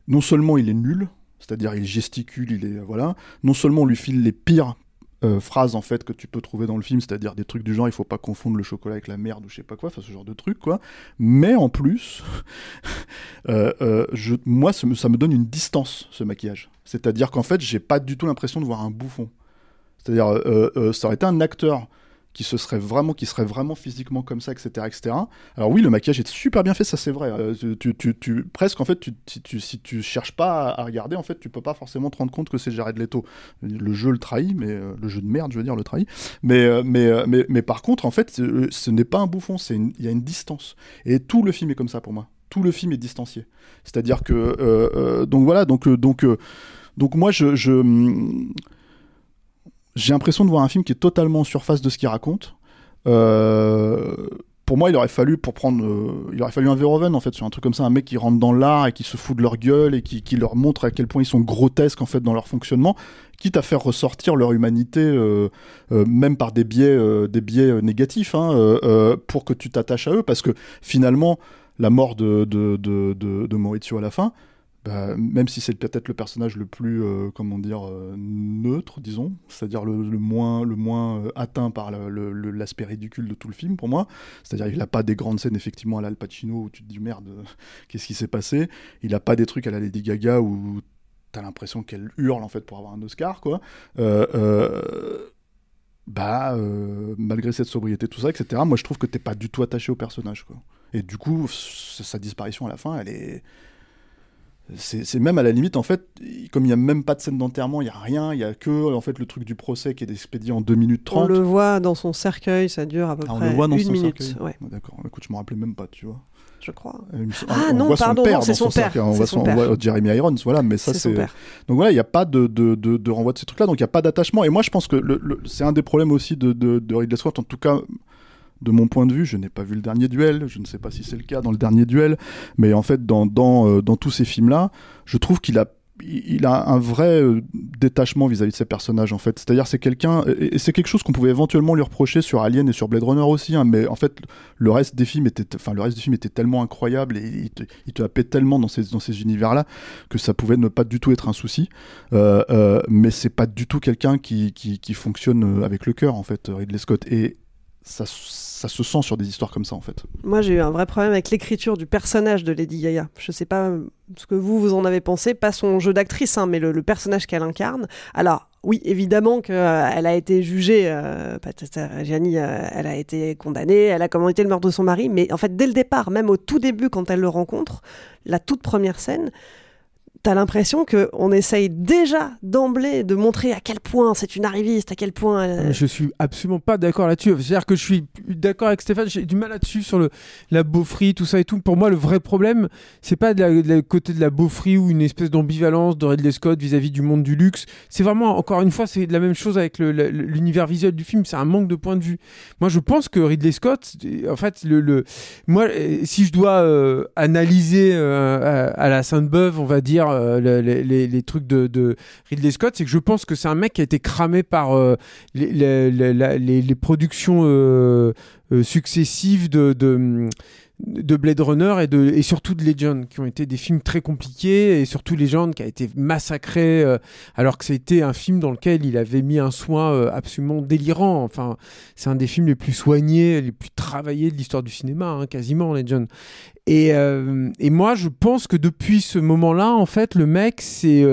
non seulement il est nul, c'est-à-dire il gesticule, il est voilà, non seulement on lui file les pires euh, phrases en fait que tu peux trouver dans le film, c'est-à-dire des trucs du genre il faut pas confondre le chocolat avec la merde ou je sais pas quoi, enfin ce genre de trucs quoi. Mais en plus, euh, euh, je, moi ça me, ça me donne une distance ce maquillage, c'est-à-dire qu'en fait j'ai pas du tout l'impression de voir un bouffon. C'est-à-dire ça aurait été un acteur qui se serait vraiment qui serait vraiment physiquement comme ça etc etc alors oui le maquillage est super bien fait ça c'est vrai. Euh, tu, tu, tu- presque en fait tu, tu si tu cherches pas à, regarder en fait tu peux pas forcément te rendre compte que c'est Jared Leto. Le jeu le trahit mais euh, le jeu de merde je veux dire le trahit. Mais euh, mais, mais mais par contre en fait ce n'est pas un bouffon c'est il y a une distance. Et tout le film est comme ça pour moi. Tout le film est distancié. C'est à dire que donc voilà donc donc donc moi je, je hum, j'ai l'impression de voir un film qui est totalement en surface de ce qu'il raconte. Euh, pour moi, il aurait fallu pour prendre, euh, il aurait fallu un Verhoeven en fait sur un truc comme ça, un mec qui rentre dans l'art et qui se fout de leur gueule et qui, qui leur montre à quel point ils sont grotesques en fait dans leur fonctionnement, quitte à faire ressortir leur humanité, euh, même par des biais, des biais négatifs, hein, pour que tu t'attaches à eux, parce que finalement, la mort de, de, de, de, de Maurizio à la fin, bah, même si c'est peut-être le personnage le plus, euh, comment dire, euh, neutre, disons, c'est-à-dire le, moins, le moins euh, atteint par l'aspect ridicule de tout le film pour moi, c'est-à-dire il n'a pas des grandes scènes effectivement à l'Al Pacino où tu te dis merde, qu'est-ce qui s'est passé, il n'a pas des trucs à la Lady Gaga où t'as l'impression qu'elle hurle en fait pour avoir un Oscar, quoi. Bah, malgré cette sobriété, tout ça, etc., moi je trouve que t'es pas du tout attaché au personnage, quoi. Et du coup, sa disparition à la fin, elle est c'est même à la limite en fait comme il y a même pas de scène d'enterrement il y a rien il y a que en fait le truc du procès qui est expédié en 2 minutes On 30 le voit dans son cercueil, ça dure à peu Ah, on près le voit dans une son minute. Ouais, Ah, d'accord. Écoute je me rappelais même pas tu vois. Je crois. Me- Ah, on non, voit son pardon, c'est son père, on voit son son- on père. voit Jeremy Irons voilà mais ça C'est son donc voilà il n'y a pas de, de, de, de renvoi de ces trucs là donc il n'y a pas d'attachement. Et moi je pense que le- le- c'est un des problèmes aussi de, de, de Ridley Scott en tout cas de mon point de vue, je n'ai pas vu le dernier duel, je ne sais pas si c'est le cas dans le dernier duel, mais en fait, dans, dans, euh, dans tous ces films-là, je trouve qu'il a il a un vrai euh, détachement vis-à-vis de ses personnages en fait. C'est-à-dire c'est quelqu'un et c'est quelque chose qu'on pouvait éventuellement lui reprocher sur Alien et sur Blade Runner aussi. hein, mais en fait le reste des films était, enfin le reste du film était tellement incroyable et il te, happait tellement dans ces dans ces univers-là que ça pouvait ne pas du tout être un souci. Euh, mais c'est pas du tout quelqu'un qui, qui qui fonctionne avec le cœur en fait Ridley Scott et ça ça se sent sur des histoires comme ça en fait. Moi, j'ai eu un vrai problème avec l'écriture du personnage de Lady Gaga. Je sais pas ce que vous, vous en avez pensé, pas son jeu d'actrice, hein, mais le, personnage qu'elle incarne. Alors, oui, évidemment qu'elle a été jugée, euh, Gianni, euh, elle a été condamnée, elle a commandité le meurtre de son mari, mais en fait, dès le départ, même au tout début, quand elle le rencontre, la toute première scène, t'as l'impression qu'on essaye déjà d'emblée de montrer à quel point c'est une arriviste, à quel point. Je suis absolument pas d'accord là-dessus. C'est-à-dire que je suis d'accord avec Stéphane, j'ai du mal là-dessus sur le, la beaufrie, tout ça et tout. Pour moi, le vrai problème, c'est pas de côté de la beaufrie ou une espèce d'ambivalence de Ridley Scott vis-à-vis du monde du luxe. C'est vraiment, encore une fois, c'est la même chose avec l'univers visuel du film. C'est un manque de point de vue. Moi, je pense que Ridley Scott, en fait, le, moi, si je dois euh, analyser euh, à, à la Sainte-Beuve, on va dire, euh, le- les, trucs de, de Ridley Scott, c'est que je pense que c'est un mec qui a été cramé par euh, les, productions euh, successives de, de Blade Runner et, de, et surtout de Legend, qui ont été des films très compliqués, et surtout Legend qui a été massacré, euh, alors que c'était un film dans lequel il avait mis un soin euh, absolument délirant. Enfin, c'est un des films les plus soignés, les plus travaillés de l'histoire du cinéma, hein, quasiment, Legend. Et, euh, et moi, je pense que depuis ce moment-là, en fait, le mec, c'est.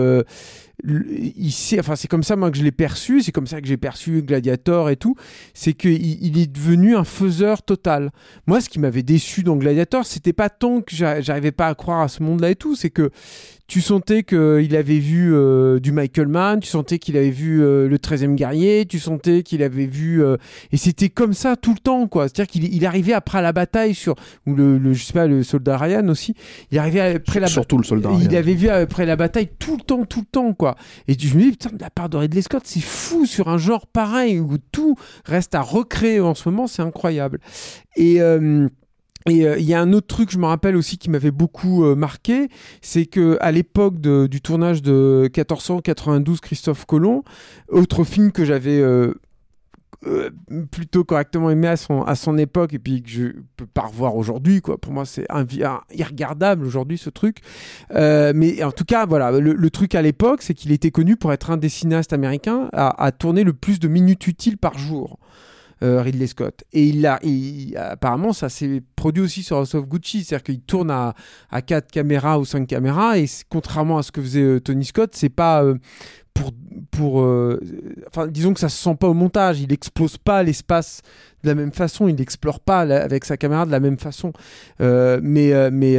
Enfin, c'est comme ça moi que je l'ai perçu, c'est comme ça que j'ai perçu Gladiator et tout. C'est qu'il il est devenu un faiseur total. Moi, ce qui m'avait déçu dans Gladiator, c'était pas tant que j'a- j'arrivais pas à croire à ce monde-là et tout, c'est que tu sentais qu'il avait vu euh, du Michael Mann, tu sentais qu'il avait vu euh, le 13e guerrier, tu sentais qu'il avait vu. euh, et c'était comme ça tout le temps, quoi. C'est-à-dire qu'il il arrivait après la bataille sur. Ou le, le- je sais pas, le soldat Ryan aussi. Il arrivait après la Surtout le soldat. il Ryan. avait vu après la bataille tout le temps, tout le temps, quoi. Et je me dis, putain, de la part de Ridley Scott, c'est fou sur un genre pareil où tout reste à recréer en ce moment, c'est incroyable. Et. Et euh, il y a un autre truc, je me rappelle aussi, qui m'avait beaucoup euh, marqué, c'est que à l'époque du tournage de 1492, Christophe Colomb, autre film que j'avais euh, plutôt correctement aimé à son, à son époque et puis que je peux pas revoir aujourd'hui, quoi. Pour moi, c'est irregardable aujourd'hui ce truc. Mais en tout cas, voilà, le, truc à l'époque, c'est qu'il était connu pour être un des cinéastes américains à tourner le plus de minutes utiles par jour. Euh, Ridley Scott. Et il a, apparemment, ça s'est produit aussi sur House of Gucci, c'est-à-dire qu'il tourne à, à 4 caméras ou 5 caméras, et contrairement à ce que faisait euh, Tony Scott, c'est pas euh, pour, pour enfin, disons que ça se sent pas au montage, il explose pas l'espace de la même façon, il n'explore pas avec sa caméra de la même façon. Mais mais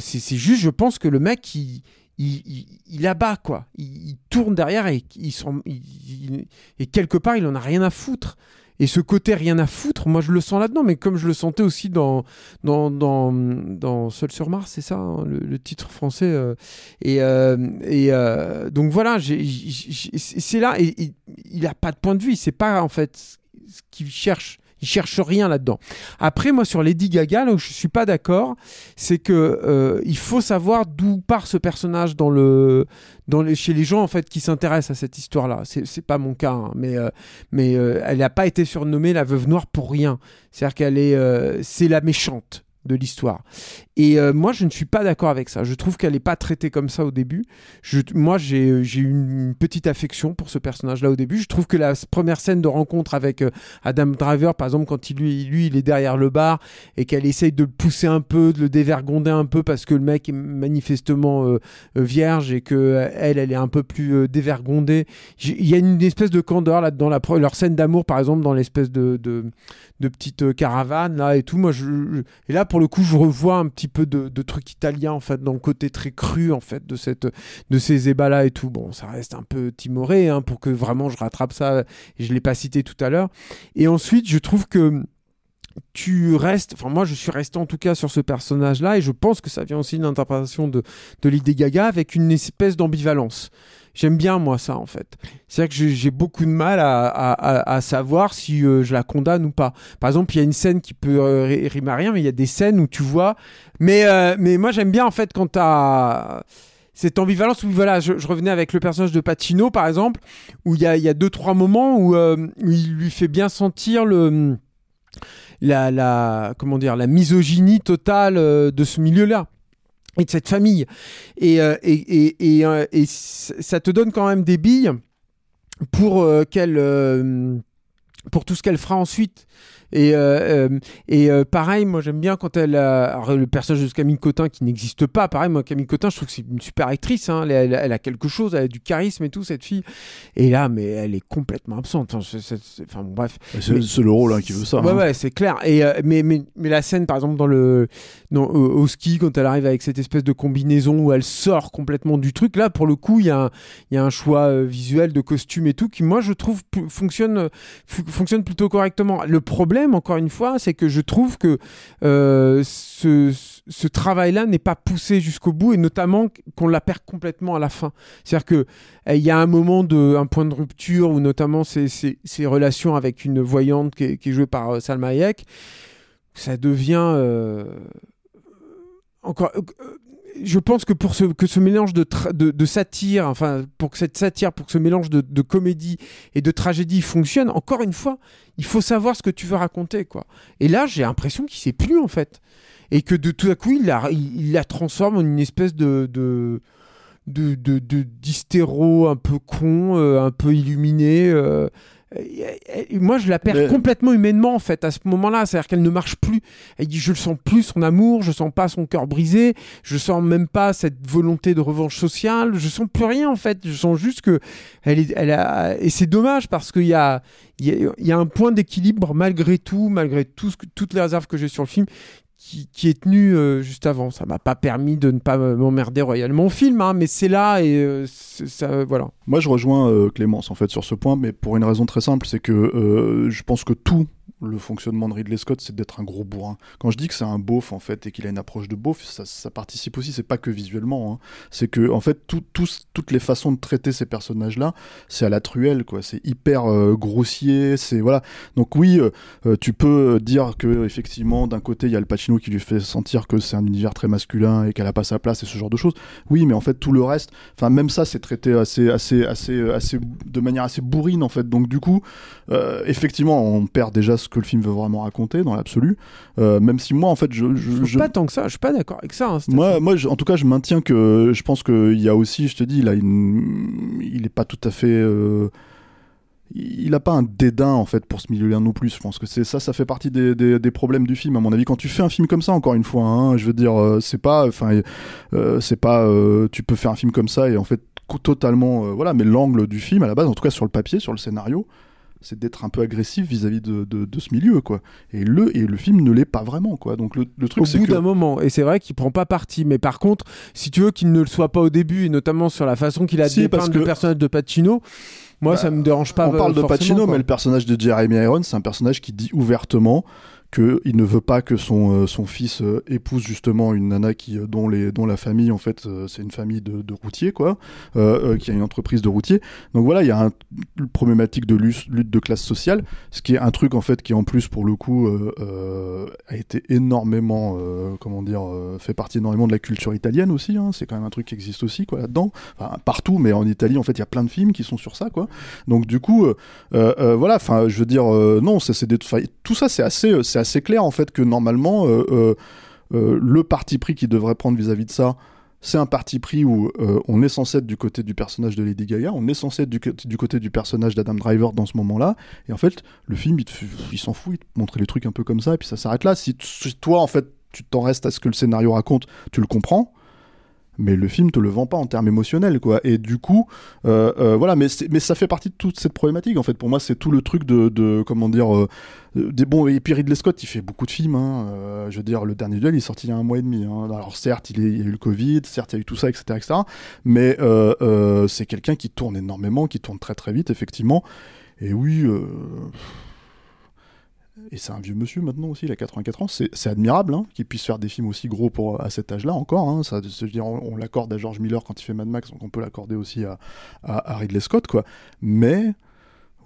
c'est juste, je pense que le mec, il, il, abat quoi. Il, tourne derrière et et quelque part, il en a rien à foutre. Et ce côté rien à foutre, moi je le sens là-dedans, mais comme je le sentais aussi dans dans dans, dans Seul sur Mars, c'est ça hein, le, titre français. euh, et euh, euh, donc voilà, c'est là. Il a pas de point de vue. Sait pas en fait ce qu'il cherche. Il cherche rien là-dedans. Après, moi, sur Lady Gaga, là où je suis pas d'accord, c'est que euh, il faut savoir d'où part ce personnage dans le, chez les gens en fait qui s'intéressent à cette histoire-là. C'est, pas mon cas, hein, mais euh, euh, elle n'a pas été surnommée la veuve noire pour rien. C'est-à-dire qu'elle est, c'est la méchante de l'histoire. Et euh, moi, je ne suis pas d'accord avec ça. Je trouve qu'elle n'est pas traitée comme ça au début. Moi, j'ai j'ai eu une petite affection pour ce personnage-là au début. Je trouve que la première scène de rencontre avec euh, Adam Driver, par exemple, quand il, lui, lui, il est derrière le bar et qu'elle essaye de le pousser un peu, de le dévergonder un peu parce que le mec est manifestement euh, euh, vierge et que euh, elle, est un peu plus euh, dévergondée. Il y a une espèce de candeur là-dedans. Leur scène d'amour, par exemple, dans l'espèce de, petite euh, caravane là et tout. Moi, et là, pour le coup, je revois un petit peu de, de trucs italiens en fait, dans le côté très cru en fait de cette, de ces ébats là et tout. Bon, ça reste un peu timoré hein, pour que vraiment je rattrape ça. Je l'ai pas cité tout à l'heure. Et ensuite, je trouve que tu restes, enfin moi je suis resté en tout cas sur ce personnage-là et je pense que ça vient aussi d'une interprétation de, de Lady Gaga avec une espèce d'ambivalence. J'aime bien moi ça en fait. C'est-à-dire que j'ai- beaucoup de mal à, à- savoir si euh, je la condamne ou pas. Par exemple, il y a une scène qui peut euh, ri- rimer à rien, mais il y a des scènes où tu vois. Mais, euh, mais moi j'aime bien en fait quand t'as cette ambivalence voilà, je, revenais avec le personnage de Pacino par exemple, où il y a, y a deux trois moments où, euh, où il lui fait bien sentir le la, la comment dire la misogynie totale de ce milieu-là et de cette famille et euh, et, et, et, euh, et ça te donne quand même des billes pour euh, qu'elle euh, pour tout ce qu'elle fera ensuite et et pareil moi j'aime bien quand elle a alors, le personnage de Camille Cotin qui n'existe pas pareil moi Camille Cotin je trouve que c'est une super actrice hein. elle, elle- elle a quelque chose elle a du charisme et tout cette fille et là mais elle est complètement absente enfin, c'est- enfin, bon, bref C'est le rôle hein, qui veut ça. Ouais, hein. ouais, c'est clair. Et, mais, mais, mais la scène, par exemple, dans le, au, ski, quand elle arrive avec cette espèce de combinaison où elle sort complètement du truc, là, pour le coup, il y, a un- choix euh, visuel de costume et tout qui, moi, je trouve, fonctionne, fonctionne plutôt correctement. Le problème, encore une fois, c'est que je trouve que euh, ce, travail-là n'est pas poussé jusqu'au bout et notamment qu'on la perd complètement à la fin. C'est-à-dire que euh, il y a un moment de, un point de rupture où notamment ces, ces, ces relations avec une voyante qui est, jouée par euh, Salma Hayek, ça devient encore. euh, je pense que pour ce, que ce mélange de, de, de satire, enfin, pour que cette satire, pour que ce mélange de, comédie et de tragédie fonctionne, encore une fois, il faut savoir ce que tu veux raconter, quoi. Et là, j'ai l'impression qu'il sait plus, en fait. Et que de tout à coup, il la, transforme en une espèce de. de de, un peu con, euh, un peu illuminé. euh, moi, je la perds Mais- complètement humainement, en fait, à ce moment-là. C'est-à-dire qu'elle ne marche plus. Elle dit Je ne sens plus son amour, je sens pas son cœur brisé, je sens même pas cette volonté de revanche sociale, je sens plus rien, en fait. Je sens juste que. Elle est, elle a... Et c'est dommage parce qu'il y a, il y, a, il y a un point d'équilibre, malgré tout, malgré tout ce que- toutes les réserves que j'ai sur le film, qui, qui est tenu euh, juste avant. Ça m'a pas permis de ne pas m'emmerder royalement au film, hein, mais c'est là et euh, ça, voilà. Moi, je rejoins euh, Clémence en fait sur ce point, mais pour une raison très simple, c'est que euh, je pense que tout le fonctionnement de Ridley Scott, c'est d'être un gros bourrin. Quand je dis que c'est un beauf en fait et qu'il a une approche de beauf, ça, participe aussi. C'est pas que visuellement, hein. c'est que en fait toutes les façons de traiter ces personnages-là, c'est à la truelle quoi. C'est hyper euh, grossier, c'est voilà. Donc oui, tu peux dire que effectivement d'un côté il y a le Pacino qui lui fait sentir que c'est un univers très masculin et qu'elle a pas sa place et ce genre de choses. Oui, mais en fait tout le reste, enfin même ça c'est traité assez assez assez assez de manière assez bourrine en fait. Donc du coup, euh, effectivement, on perd déjà ce que le film veut vraiment raconter dans l'absolu. Euh, même si moi en fait je, je, je- Pas tant que ça, je suis pas d'accord avec ça. hein, moi, moi je- en tout cas, je maintiens que je pense qu'il y a aussi, je te dis, une, il est pas tout à fait, euh, il a pas un dédain en fait pour ce milieu-là non plus. Je pense que c'est ça, ça fait partie des, des, des problèmes du film à mon avis. Quand tu fais un film comme ça, encore une fois, hein, je veux dire, euh, c'est pas, enfin, euh, c'est pas, euh, tu peux faire un film comme ça et en fait totalement, euh, voilà, mais l'angle du film à la base, en tout cas sur le papier, sur le scénario. C'est d'être un peu agressif vis-à-vis de, de, de ce milieu, quoi. Et le, et le film ne l'est pas vraiment, quoi. Donc le, le truc, au c'est bout que d'un moment. Et c'est vrai qu'il prend pas parti. Mais par contre, si tu veux qu'il ne le soit pas au début, et notamment sur la façon qu'il a Si, dépeindre que- le personnage de Pacino, moi Bah, ça me dérange pas. On parle de Pacino, quoi. mais le personnage de Jeremy Irons, c'est un personnage qui dit ouvertement qu'il ne veut pas que son, euh, son fils euh, épouse justement une nana qui, euh, dont, les, dont la famille, en fait, c'est une famille de, routiers, quoi, qui a une entreprise de routiers. Donc voilà, il y a un, une problématique de lutte, de classe sociale, ce qui est un truc, en fait, qui en plus, pour le coup, a été énormément, comment dire, fait partie énormément de la culture italienne aussi, hein. c'est quand même un truc qui existe aussi, quoi, là-dedans. Enfin, partout, mais en Italie, en fait, il y a plein de films qui sont sur ça, quoi. Donc du coup, voilà, enfin, je veux dire, non, c'est tout ça, c'est assez, assez clair en fait que normalement, euh, euh, euh, le parti pris qu'il devrait prendre vis-à-vis de ça, c'est un parti pris où on est censé être du côté du personnage de Lady Gaga, on est censé être du, côté du personnage d'Adam Driver dans ce moment-là, et en fait, le film, il, s'en fout, il te montre les trucs un peu comme ça, et puis ça s'arrête là. Si, si toi, en fait, tu t'en restes à ce que le scénario raconte, tu le comprends, mais le film te le vend pas en termes émotionnels quoi. Et du coup euh, euh, voilà mais mais ça fait partie de toute cette problématique. En fait pour moi c'est tout le truc de, comment dire euh, des bon et puis Ridley Scott il fait beaucoup de films hein, je veux dire le dernier duel il est sorti il y a un mois et demi hein. alors certes il, y a eu le Covid certes il y a eu tout ça etc etc mais c'est quelqu'un qui tourne énormément qui tourne très très vite effectivement. Et oui et c'est un vieux monsieur maintenant aussi, il a 84 ans, c'est admirable hein, qu'il puisse faire des films aussi gros pour, à cet âge-là encore. hein. Ça, dire, on, l'accorde à George Miller quand il fait Mad Max, donc on peut l'accorder aussi à, à, à Ridley Scott, quoi. Mais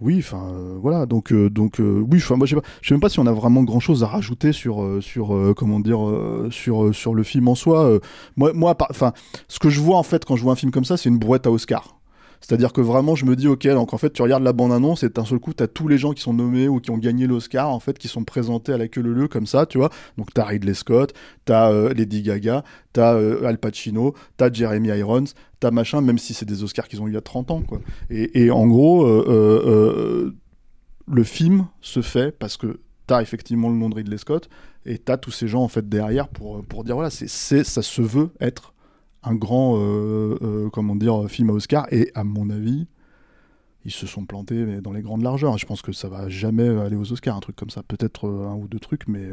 oui, enfin euh, voilà, donc euh, donc euh, oui, je sais pas, je sais même pas si on a vraiment grand chose à rajouter sur euh, sur comment dire sur sur le film en soi. Moi moi ce que je vois en fait quand je vois un film comme ça, c'est une brouette à Oscar. C'est-à-dire que vraiment, je me dis, ok, donc en fait, tu regardes la bande-annonce et d'un seul coup, t'as tous les gens qui sont nommés ou qui ont gagné l'Oscar, en fait, qui sont présentés à la queue leu comme ça, tu vois. Donc, t'as Ridley Scott, t'as euh, Lady Gaga, t'as euh, Al Pacino, t'as Jeremy Irons, t'as machin, même si c'est des Oscars qu'ils ont eu il y a 30 ans, quoi. Et, en gros, euh, euh, euh, le film se fait parce que t'as effectivement le nom de Ridley Scott et t'as tous ces gens, en fait, derrière pour, pour dire, voilà, c'est, ça se veut être un grand euh, euh, dire film à Oscar et à mon avis ils se sont plantés dans les grandes largeurs. Je pense que ça va jamais aller aux Oscars un truc comme ça. Peut-être euh, un ou deux trucs mais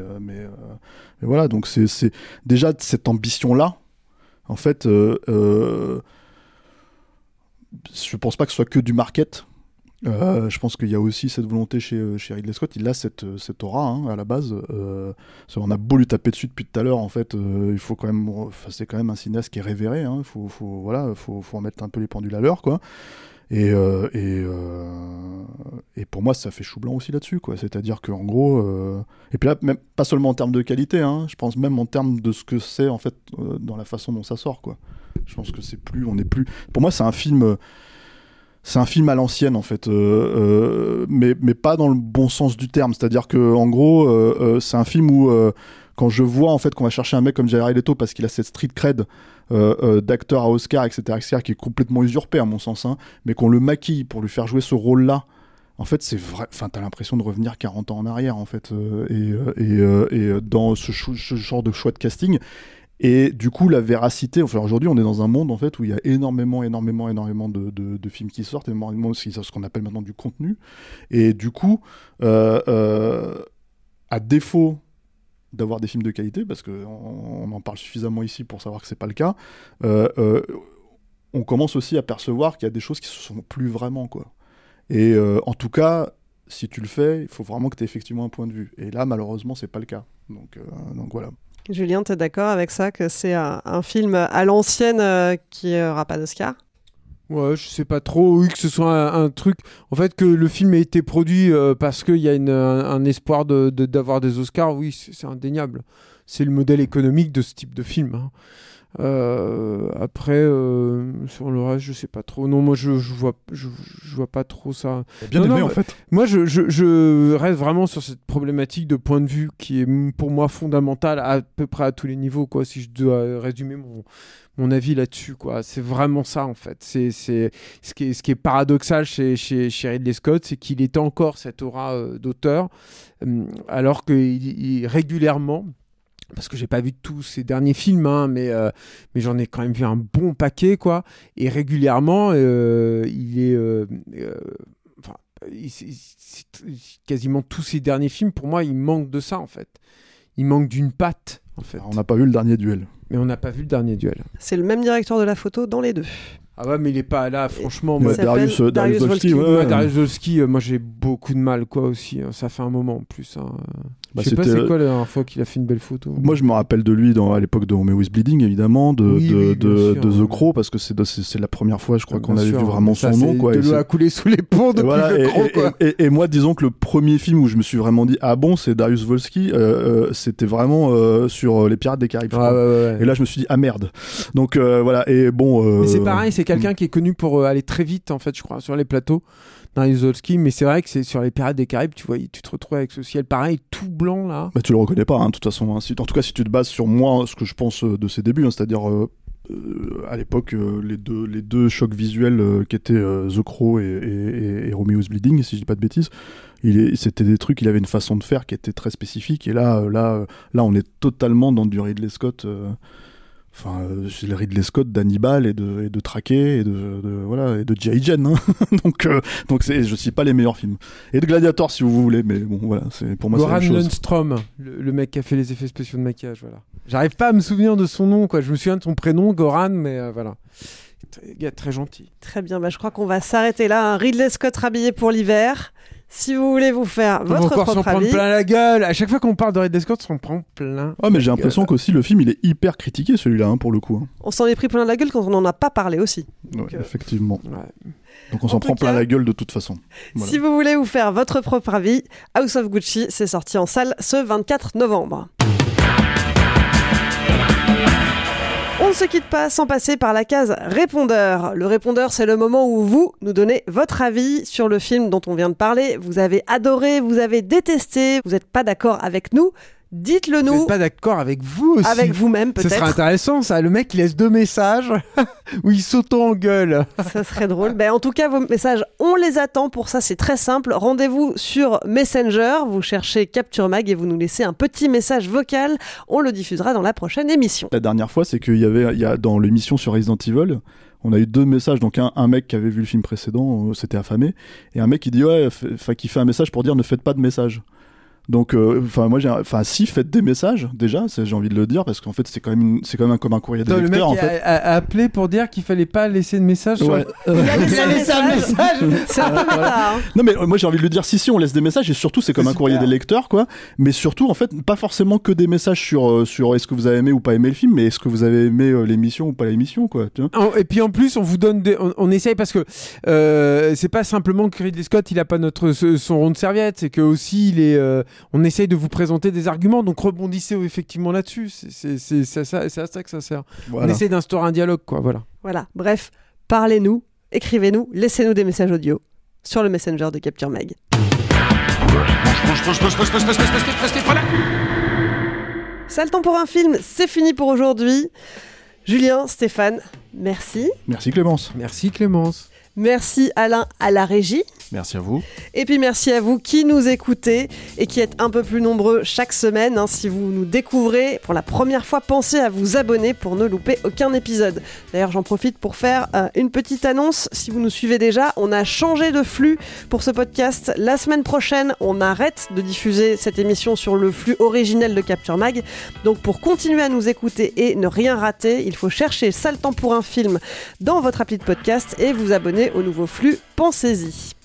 voilà. Donc c'est déjà cette ambition là en fait euh, euh, je pense pas que ce soit que du market euh, je pense qu'il y a aussi cette volonté chez, euh, chez Ridley Scott. Il a cette, euh, cette aura hein, à la base. On a beau lui taper dessus depuis tout à l'heure. En fait, il faut quand même. C'est quand même un cinéaste qui est révéré. Il faut, faut, voilà, faut, faut remettre un peu les pendules à l'heure, quoi. Et, et, et pour moi, ça fait chou blanc aussi là-dessus, quoi. C'est-à-dire qu'en gros, et puis là, même pas seulement en termes de qualité, hein, je pense même en termes de ce que c'est en fait dans la façon dont ça sort, quoi. Je pense que c'est plus, on est plus. Pour moi, c'est un film. C'est un film à l'ancienne en fait, euh, euh, mais, mais pas dans le bon sens du terme. C'est-à-dire que en gros, euh, c'est un film où quand je vois en fait qu'on va chercher un mec comme Jared Leto parce qu'il a cette street cred d'acteur à Oscar, etc., etc., qui est complètement usurpé à mon sens, hein, mais qu'on le maquille pour lui faire jouer ce rôle-là. En fait, c'est vrai. Enfin, t'as l'impression de revenir 40 ans en arrière, en fait, et, et, dans ce genre de choix de casting. Et du coup, la véracité, enfin aujourd'hui, on est dans un monde en fait où il y a énormément, énormément, énormément de, de, films qui sortent, énormément aussi ce qu'on appelle maintenant du contenu. Et du coup, euh, euh, à défaut d'avoir des films de qualité, parce qu'on on en parle suffisamment ici pour savoir que c'est pas le cas, euh, on commence aussi à percevoir qu'il y a des choses qui se sont plus vraiment quoi. Et en tout cas, si tu le fais, il faut vraiment que tu aies effectivement un point de vue. Et là, malheureusement, c'est pas le cas. Donc voilà. Julien, tu es d'accord avec ça, que c'est un, film à l'ancienne euh, qui n'aura pas d'Oscar? Ouais, je sais pas trop. Oui, que ce soit un, truc. En fait, que le film ait été produit euh, parce qu'il y a un, espoir de- de- d'avoir des Oscars, oui, c'est c'est indéniable. C'est le modèle économique de ce type de film. hein. Euh, après, euh, sur le reste, je sais pas trop. Non, moi, je, je vois, je, je vois pas trop ça. Bien Non, aimé non, en fait. Moi, je, reste vraiment sur cette problématique de point de vue qui est pour moi fondamentale à peu près à tous les niveaux. Quoi, si je dois résumer mon, mon avis là-dessus, quoi, c'est vraiment ça en fait. C'est, c'est ce qui est, ce qui est paradoxal chez, chez, chez Ridley Scott, c'est qu'il est encore cette aura euh, d'auteur, hum, alors que il- il- régulièrement. Parce que j'ai pas vu tous ses derniers films, hein, mais, euh, mais j'en ai quand même vu un bon paquet, quoi. Et régulièrement, euh, il est, euh, euh, enfin, il- quasiment tous ses derniers films, pour moi, il manque de ça en fait. Il manque d'une patte en fait. On n'a pas vu le dernier duel. Mais on n'a pas vu le dernier duel. C'est le même directeur de la photo dans les deux. Ah ouais, mais il est pas là, franchement. Moi, Darius, euh, Darius ouais, Ouais, ouais. Darius Wolski, euh, moi j'ai beaucoup de mal quoi aussi. hein. Ça fait un moment en plus. hein. Bah, je sais pas c'était- c'est quoi la dernière fois qu'il a fait une belle photo. Moi, je me rappelle de lui dans, à l'époque de Home is Bleeding, évidemment, de, Oui, de, oui, bien de, sûr, de ouais. The Crow, parce que c'est c'est- c'est la première fois, je crois, qu'on avait sûr, vu vraiment ça, son nom. Quoi, De l'eau a coulé sous les ponts depuis Voilà, et, gros, et- quoi. et- et moi, disons que le premier film où je me suis vraiment dit ah bon, c'est Darius Wolski, euh, euh, c'était vraiment euh, sur euh, les Pirates des Caraïbes. Ah. Et là, je me suis dit ah merde. Donc euh, voilà, et bon. euh, Mais c'est pareil, c'est quelqu'un qui est connu pour euh, aller très vite, en fait, je crois, sur les plateaux. Darius Wolski, mais c'est vrai que c'est sur les Pirates des Caraïbes, tu vois, tu te retrouves avec ce ciel pareil, tout blanc là. Bah, tu le reconnais pas, hein, de toute façon. hein. Si- en tout cas, si tu te bases sur moi, ce que je pense euh, de ses débuts, hein, c'est-à-dire euh, euh, à l'époque, euh, les, deux, les deux chocs visuels euh, qui étaient The Crow et, et, et- Romeo's Bleeding, si je dis pas de bêtises, c'était des trucs, il avait une façon de faire qui était très spécifique. Et là, là, là on est totalement dans du Ridley Scott. Enfin, euh, c'est le Ridley Scott d'Hannibal et de, et de Traqué et de, de- voilà et de G.I. Jane. hein. donc, euh, donc c'est, je cite pas les meilleurs films. Et de Gladiator si vous voulez, mais bon voilà, c'est pour moi Goran. Lundstrom, le, le mec qui a fait les effets spéciaux de maquillage, voilà. J'arrive pas à me souvenir de son nom, quoi. Je me souviens de son prénom, Goran, mais euh, voilà. Très- Gars très gentil. Très bien, bah, je crois qu'on va s'arrêter là. Un Ridley Scott rhabillé pour l'hiver. Si vous voulez vous faire On va votre encore s'en propre prendre avis, plein la gueule. À chaque fois qu'on parle de Ridley Scott, on s'en prend plein. Ah, mais j'ai l'impression qu'aussi le film il est hyper critiqué celui-là hein, pour le coup. hein. on s'en est pris plein la gueule quand on n'en a pas parlé aussi. Ouais, euh, effectivement. Ouais. Donc on En s'en prend plein cas, la gueule de toute façon. Voilà. Si vous voulez vous faire votre propre avis, House of Gucci, c'est sorti en salle ce 24 novembre. On ne se quitte pas sans passer par la case répondeur. Le répondeur, c'est le moment où vous nous donnez votre avis sur le film dont on vient de parler. Vous avez adoré, vous avez détesté, vous n'êtes pas d'accord avec nous. Dites-le Vous nous n'êtes pas d'accord avec vous aussi. avec vous-même Ce sera peut-être. intéressant ça. Le mec il laisse deux messages où il s'auto-engueule. Ça serait drôle. Ben, en tout cas, vos messages, on les attend. Pour ça, c'est très simple. Rendez-vous sur Messenger. Vous cherchez Capture Mag et vous nous laissez un petit message vocal. On le diffusera dans la prochaine émission. La dernière fois, c'est qu'il y avait, il y a, dans l'émission sur Resident Evil, on a eu deux messages. Donc un, un mec qui avait vu le film précédent, euh, s'était affamé, et un mec qui dit ouais, qui fait un message pour dire ne faites pas de message. Donc, euh, enfin moi, j'ai, enfin si faites des messages déjà, c'est- j'ai envie de le dire parce qu'en fait c'est quand même, une- c'est quand même un, comme un courrier des Attends, le mec lecteurs en a, fait. a- a appelé pour dire qu'il fallait pas laisser de message. sur-. Il a laissé un message. C'est un peu Voilà. méta, hein. Non mais euh, moi j'ai envie de le dire si si on laisse des messages et surtout c'est comme C'est un courrier super. des lecteurs quoi mais surtout en fait pas forcément que des messages sur euh, sur est-ce que vous avez aimé ou pas aimé le film mais est-ce que vous avez aimé euh, l'émission ou pas l'émission quoi tu vois En- Et puis en plus, on vous donne des, on, on essaye parce que euh, c'est pas simplement que Ridley Scott il a pas notre son rond de serviette, c'est que aussi il est, euh, on essaye de vous présenter des arguments, donc rebondissez effectivement là-dessus. C'est à ça, c'est à ça que ça sert. On essaye d'instaurer un dialogue quoi, voilà. Voilà. Bref, parlez-nous, écrivez-nous, laissez-nous des messages audio sur le Messenger de Capture Mag. Ça le temps pour un film, c'est fini pour aujourd'hui. Julien, Stéphane, merci. merci Clémence Merci Clémence. Merci Alain à la régie. Merci à vous Et puis merci à vous qui nous écoutez et qui êtes un peu plus nombreux chaque semaine. hein. Si vous nous découvrez pour la première fois, pensez à vous abonner pour ne louper aucun épisode. D'ailleurs, j'en profite pour faire euh, une petite annonce. Si vous nous suivez déjà, on a changé de flux pour ce podcast. La semaine prochaine, on arrête de diffuser cette émission sur le flux originel de Capture Mag. Donc pour continuer à nous écouter et ne rien rater, il faut chercher Sale temps pour un film dans votre appli de podcast et vous abonner au nouveau flux. Pensez-y.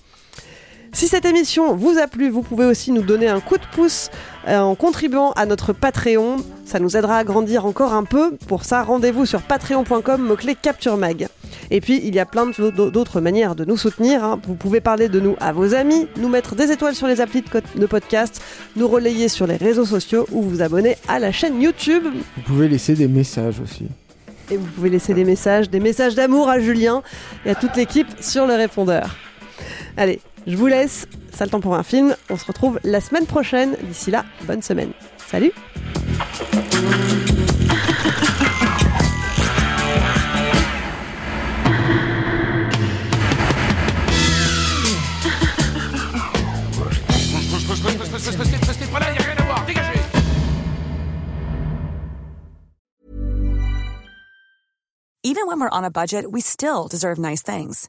Si cette émission vous a plu, vous pouvez aussi nous donner un coup de pouce euh, en contribuant à notre Patreon. Ça nous aidera à grandir encore un peu. Pour ça, rendez-vous sur patreon.com, mot-clé Capture Mag. Et puis, il y a plein d'autres manières de nous soutenir. hein. Vous pouvez parler de nous à vos amis, nous mettre des étoiles sur les applis de podcast, nous relayer sur les réseaux sociaux ou vous abonner à la chaîne YouTube. Vous pouvez laisser des messages aussi. Et vous pouvez laisser des messages, des messages d'amour à Julien et à toute l'équipe sur le répondeur. Allez, je vous laisse. Ça le temps pour un film. On se retrouve la semaine prochaine. D'ici là, bonne semaine. Salut Even when we're on a budget, we still deserve nice things.